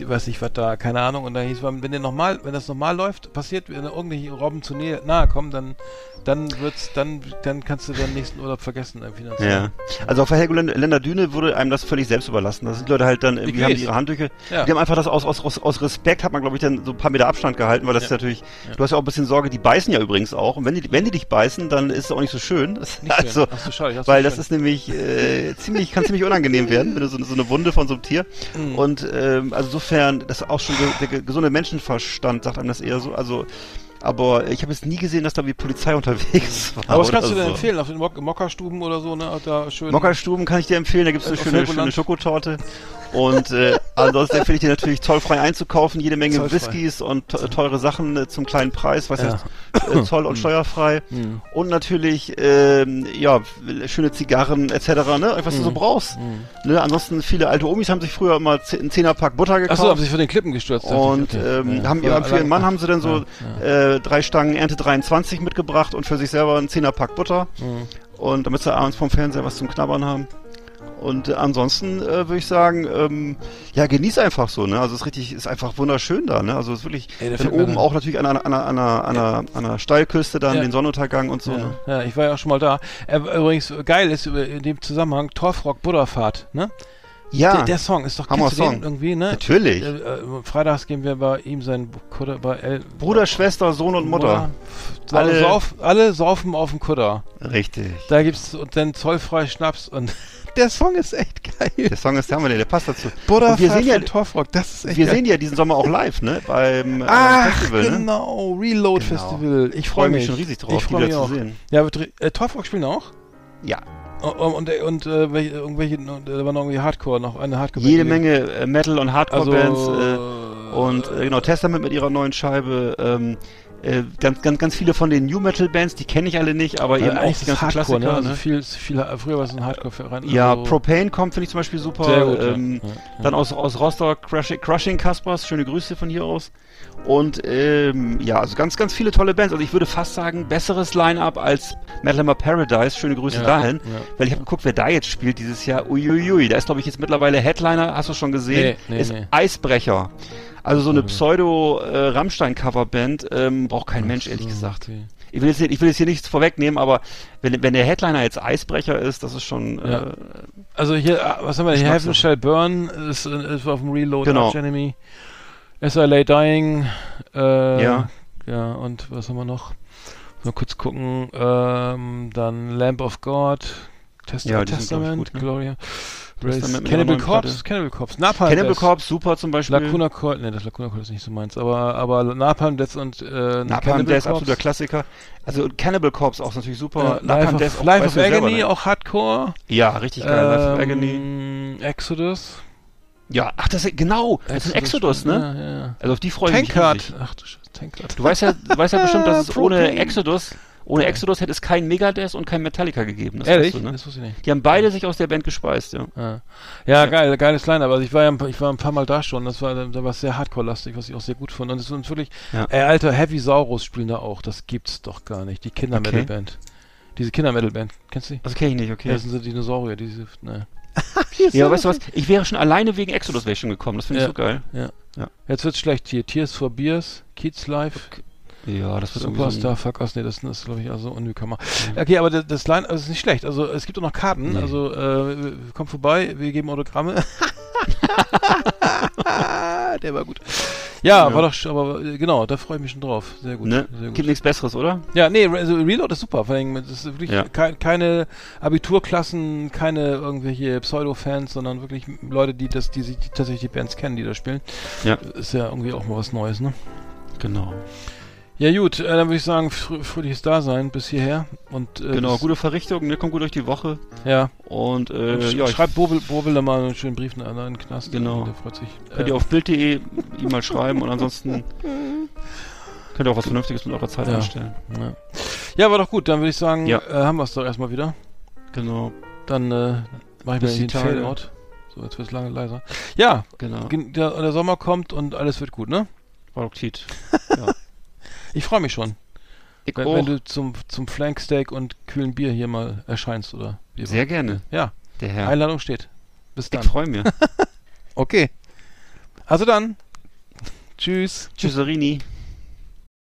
weiß nicht was da, keine Ahnung. Und da hieß man, wenn der normal, wenn das normal läuft, passiert, wenn irgendwelche Robben zu nähe, nahe kommen, dann, dann wird's, dann, dann kannst du deinen nächsten Urlaub vergessen, äh, finanziell. Ja. Also auf der Helgoländer Düne wurde einem das völlig selbst überlassen. Da sind Leute halt dann, irgendwie haben die ihre Handtücher. Ja. Die haben einfach das aus, aus, aus, aus Respekt, hat man glaube ich dann so ein paar Meter Abstand gehalten, weil das Ja. ist natürlich, du hast ja auch ein bisschen Sorge, die beißen ja übrigens auch. Und wenn die, wenn die dich beißen, dann ist es auch nicht so schön. Nicht schön. also, Ach so, schade, weil nicht das schön. ist nämlich äh, ziemlich, kann ziemlich unangenehm werden, wenn du so, so eine Wunde von so einem Tier. Mhm. Und ähm, also insofern, das auch schon der ge- gesunde Menschenverstand sagt einem das eher so. Also, aber ich habe jetzt nie gesehen, dass da wie Polizei unterwegs war. Aber was kannst du denn so. empfehlen? Auf den Mok Mokkastuben oder so, ne? Da schön. Mokkastuben kann ich dir empfehlen, da gibt's eine Auf schöne, schöne Schokotorte. Und äh, ansonsten empfehle ich dir natürlich zollfrei einzukaufen, jede Menge Zollfrei. Whiskys und te- teure Sachen äh, zum kleinen Preis, was Ja. heißt äh, Zoll und steuerfrei. Mhm. Und natürlich ähm, ja schöne Zigarren etc. Ne, was du so brauchst. Ne, ansonsten viele alte Omis haben sich früher immer einen Zehnerpack Butter gekauft. Achso, haben sich von den Klippen gestürzt. Und okay. ähm, Ja. haben Ja, für ihren Mann haben sie dann so Ja, Äh, drei Stangen Ernte 23 mitgebracht und für sich selber einen Zehnerpack Butter. Mhm. Und damit sie abends vom Fernseher was zum Knabbern haben. Und äh, ansonsten äh, würde ich sagen, ähm, ja, genieß einfach so, ne? Also es ist richtig, ist einfach wunderschön da, ne? Also es ist wirklich, Ey, mir oben auch natürlich an einer, an einer, an einer, an einer, an einer Steilküste dann Ja. den Sonnenuntergang und so, ja. ne? ja, ich war ja auch schon mal da. Äh, übrigens, geil ist über- in dem Zusammenhang Torfrock Butterfahrt, ne? Ja, Der, der Song ist doch Hammer Song. irgendwie, ne? natürlich. Äh, äh, freitags gehen wir bei ihm sein Kutter bei El Bruder, Schwester, Sohn und Mutter. Alle, Alle- sauf, alle saufen auf dem Kutter. Richtig. Da gibt's und dann zollfrei Schnaps und der Song ist echt geil. Der Song ist der Hammer, der passt dazu. Butterfahrt und wir sehen ja, Torfrock, das ist echt wir geil. sehen ja diesen Sommer auch live, ne? Beim äh, Ach, Festival, ne? genau, Reload Genau. Festival. Ich freue freue mich. mich schon riesig drauf, ich die freue wieder mich zu sehen. Ja, wird, äh, Torfrock spielen auch? Ja. Oh, oh, Und, und, äh, welche, irgendwelche, äh, da war noch irgendwie Hardcore, noch eine Hardcore. Jede Menge äh, Metal- und also, Hardcore-Bands äh, und äh, genau, Testament mit ihrer neuen Scheibe. Ähm, äh, ganz, ganz, ganz viele von den New Metal Bands, die kenne ich alle nicht, aber äh, eben auch die ganzen Hardcore, Klassiker. ne? Also ne? viel, viel, früher war es ein Hardcore-Verein. Ja, also, Propane kommt, finde ich zum Beispiel super. Sehr gut, ja. ähm, Ja, ja. Dann aus, aus Rostock Crushing, Crushing Caspers, schöne Grüße von hier aus. Und ähm, ja, also ganz, ganz viele tolle Bands. Also ich würde fast sagen, besseres Line-Up als Metal Hammer Paradise. Schöne Grüße Ja, dahin. ja. Weil ich habe geguckt, wer da jetzt spielt dieses Jahr. Uiuiui, da ist glaube ich jetzt mittlerweile Headliner, hast du schon gesehen? Nee, nee, ist nee. Eisbrecher. Also so eine Mhm. Pseudo-Rammstein-Coverband ähm, braucht kein Mensch, ehrlich gesagt. okay. Ich will, jetzt, hier- ich will jetzt hier nichts vorwegnehmen, aber wenn, wenn der Headliner jetzt Eisbrecher ist, das ist schon... Ja. Äh, Also hier, äh, was haben wir hier? Heaven Shall Burn ist, äh, ist auf dem Reload Genau. Arch Enemy. As I Lay Dying. Äh, Ja. Ja, und was haben wir noch? Mal kurz gucken. Ähm, dann Lamp of God. Test Ja, ich, Testament, gut, ne? Gloria. Cannibal Corpse, Platte. Cannibal Corpse, Napalm Cannibal Corpse, super zum Beispiel. Lacuna Coil, ne, das Lacuna Coil ist nicht so meins, aber, aber Napalm Death und äh, Napalm Death, Corpse. absoluter Klassiker. Also Cannibal Corpse auch natürlich super. Life Napalm of, Death auch, Life of ja selber, Agony, ne? auch Hardcore. Ja, richtig geil. Life of Agony. Ähm, Exodus. Ja, ach, das ist, genau. Das ist ein Exodus, ne? Ja, ja. Also auf die freue ich mich Tankard. Ach du Scheiße, Tankard. Du weißt ja, du weißt ja bestimmt, dass es ohne. Exodus, ohne Exodus hätte es kein Megadeth und kein Metallica gegeben. Das Ehrlich? weißt du, ne? Das wusste ich nicht. Die haben beide sich aus der Band gespeist, ja. Ja, ja geil, geiles Line, aber ich war ja ein, paar- ich war ein paar Mal da schon, das war, da war es sehr Hardcore-lastig, was ich auch sehr gut fand. Und es ist Ja. ey, alter, Heavy Saurus spielen da auch, das gibt's doch gar nicht. Die Kinder-Metal-Band. Diese Kinder-Metal-Band, kennst du die? Also kenne ich nicht, Ja, okay. das sind so Dinosaurier, diese, ne. Ja, weißt du was? Ich wäre schon alleine wegen Exodus wäre ich schon gekommen. Das finde ich Ja. so geil. Jetzt wird's schlecht hier. Tears for Beers, Kids Life, Ja, das wird irgendwie so Superstar, ein- fuck us, nee, das ist, glaube ich, also Unnewcomer. Okay, aber das, das Line also ist nicht schlecht. Also es gibt auch noch Karten, Nee. also äh, kommt vorbei, wir geben Autogramme. Der war gut. Ja, Ja. war doch, aber äh, genau, da freue ich mich schon drauf. Sehr gut. Ne? Sehr gut. Gibt nichts Besseres, oder? Ja, nee, also Reload ist super. Vor allem, das ist wirklich Ja. kei- keine Abiturklassen, keine irgendwelche Pseudo-Fans, sondern wirklich Leute, die das, die sich die tatsächlich die Bands kennen, die da spielen. Ja. Ist ja irgendwie auch mal was Neues, ne? Genau. Ja gut, äh, dann würde ich sagen, frö fröhliches Dasein bis hierher. Und, äh, Genau, gute Verrichtung, ne? Kommt gut durch die Woche. Ja. Und, äh, Und sch ja, schreibt Bobel, Bobel da mal einen schönen Brief in einen Knast. Genau. Der freut sich. könnt ihr auf Bild.de ihm mal schreiben und ansonsten könnt ihr auch was Vernünftiges mit eurer Zeit Ja. anstellen. ja. ja, war doch gut. Dann würde ich sagen, Ja. äh, haben wir es doch erstmal wieder. Genau, Dann äh, mache ich Bis die den. Fade-Out. So, jetzt wird es lange leiser. Ja, genau. gen- der, der Sommer kommt und alles wird gut, ne? Produktiv. Ich freue mich schon, Ich wenn, auch. wenn du zum, zum Flanksteak und kühlen Bier hier mal erscheinst, oder? wie Sehr gerne, Ja, der Herr. Einladung steht. Bis ich dann. freue mich. Okay. Also dann. Tschüss. Tschüsserini.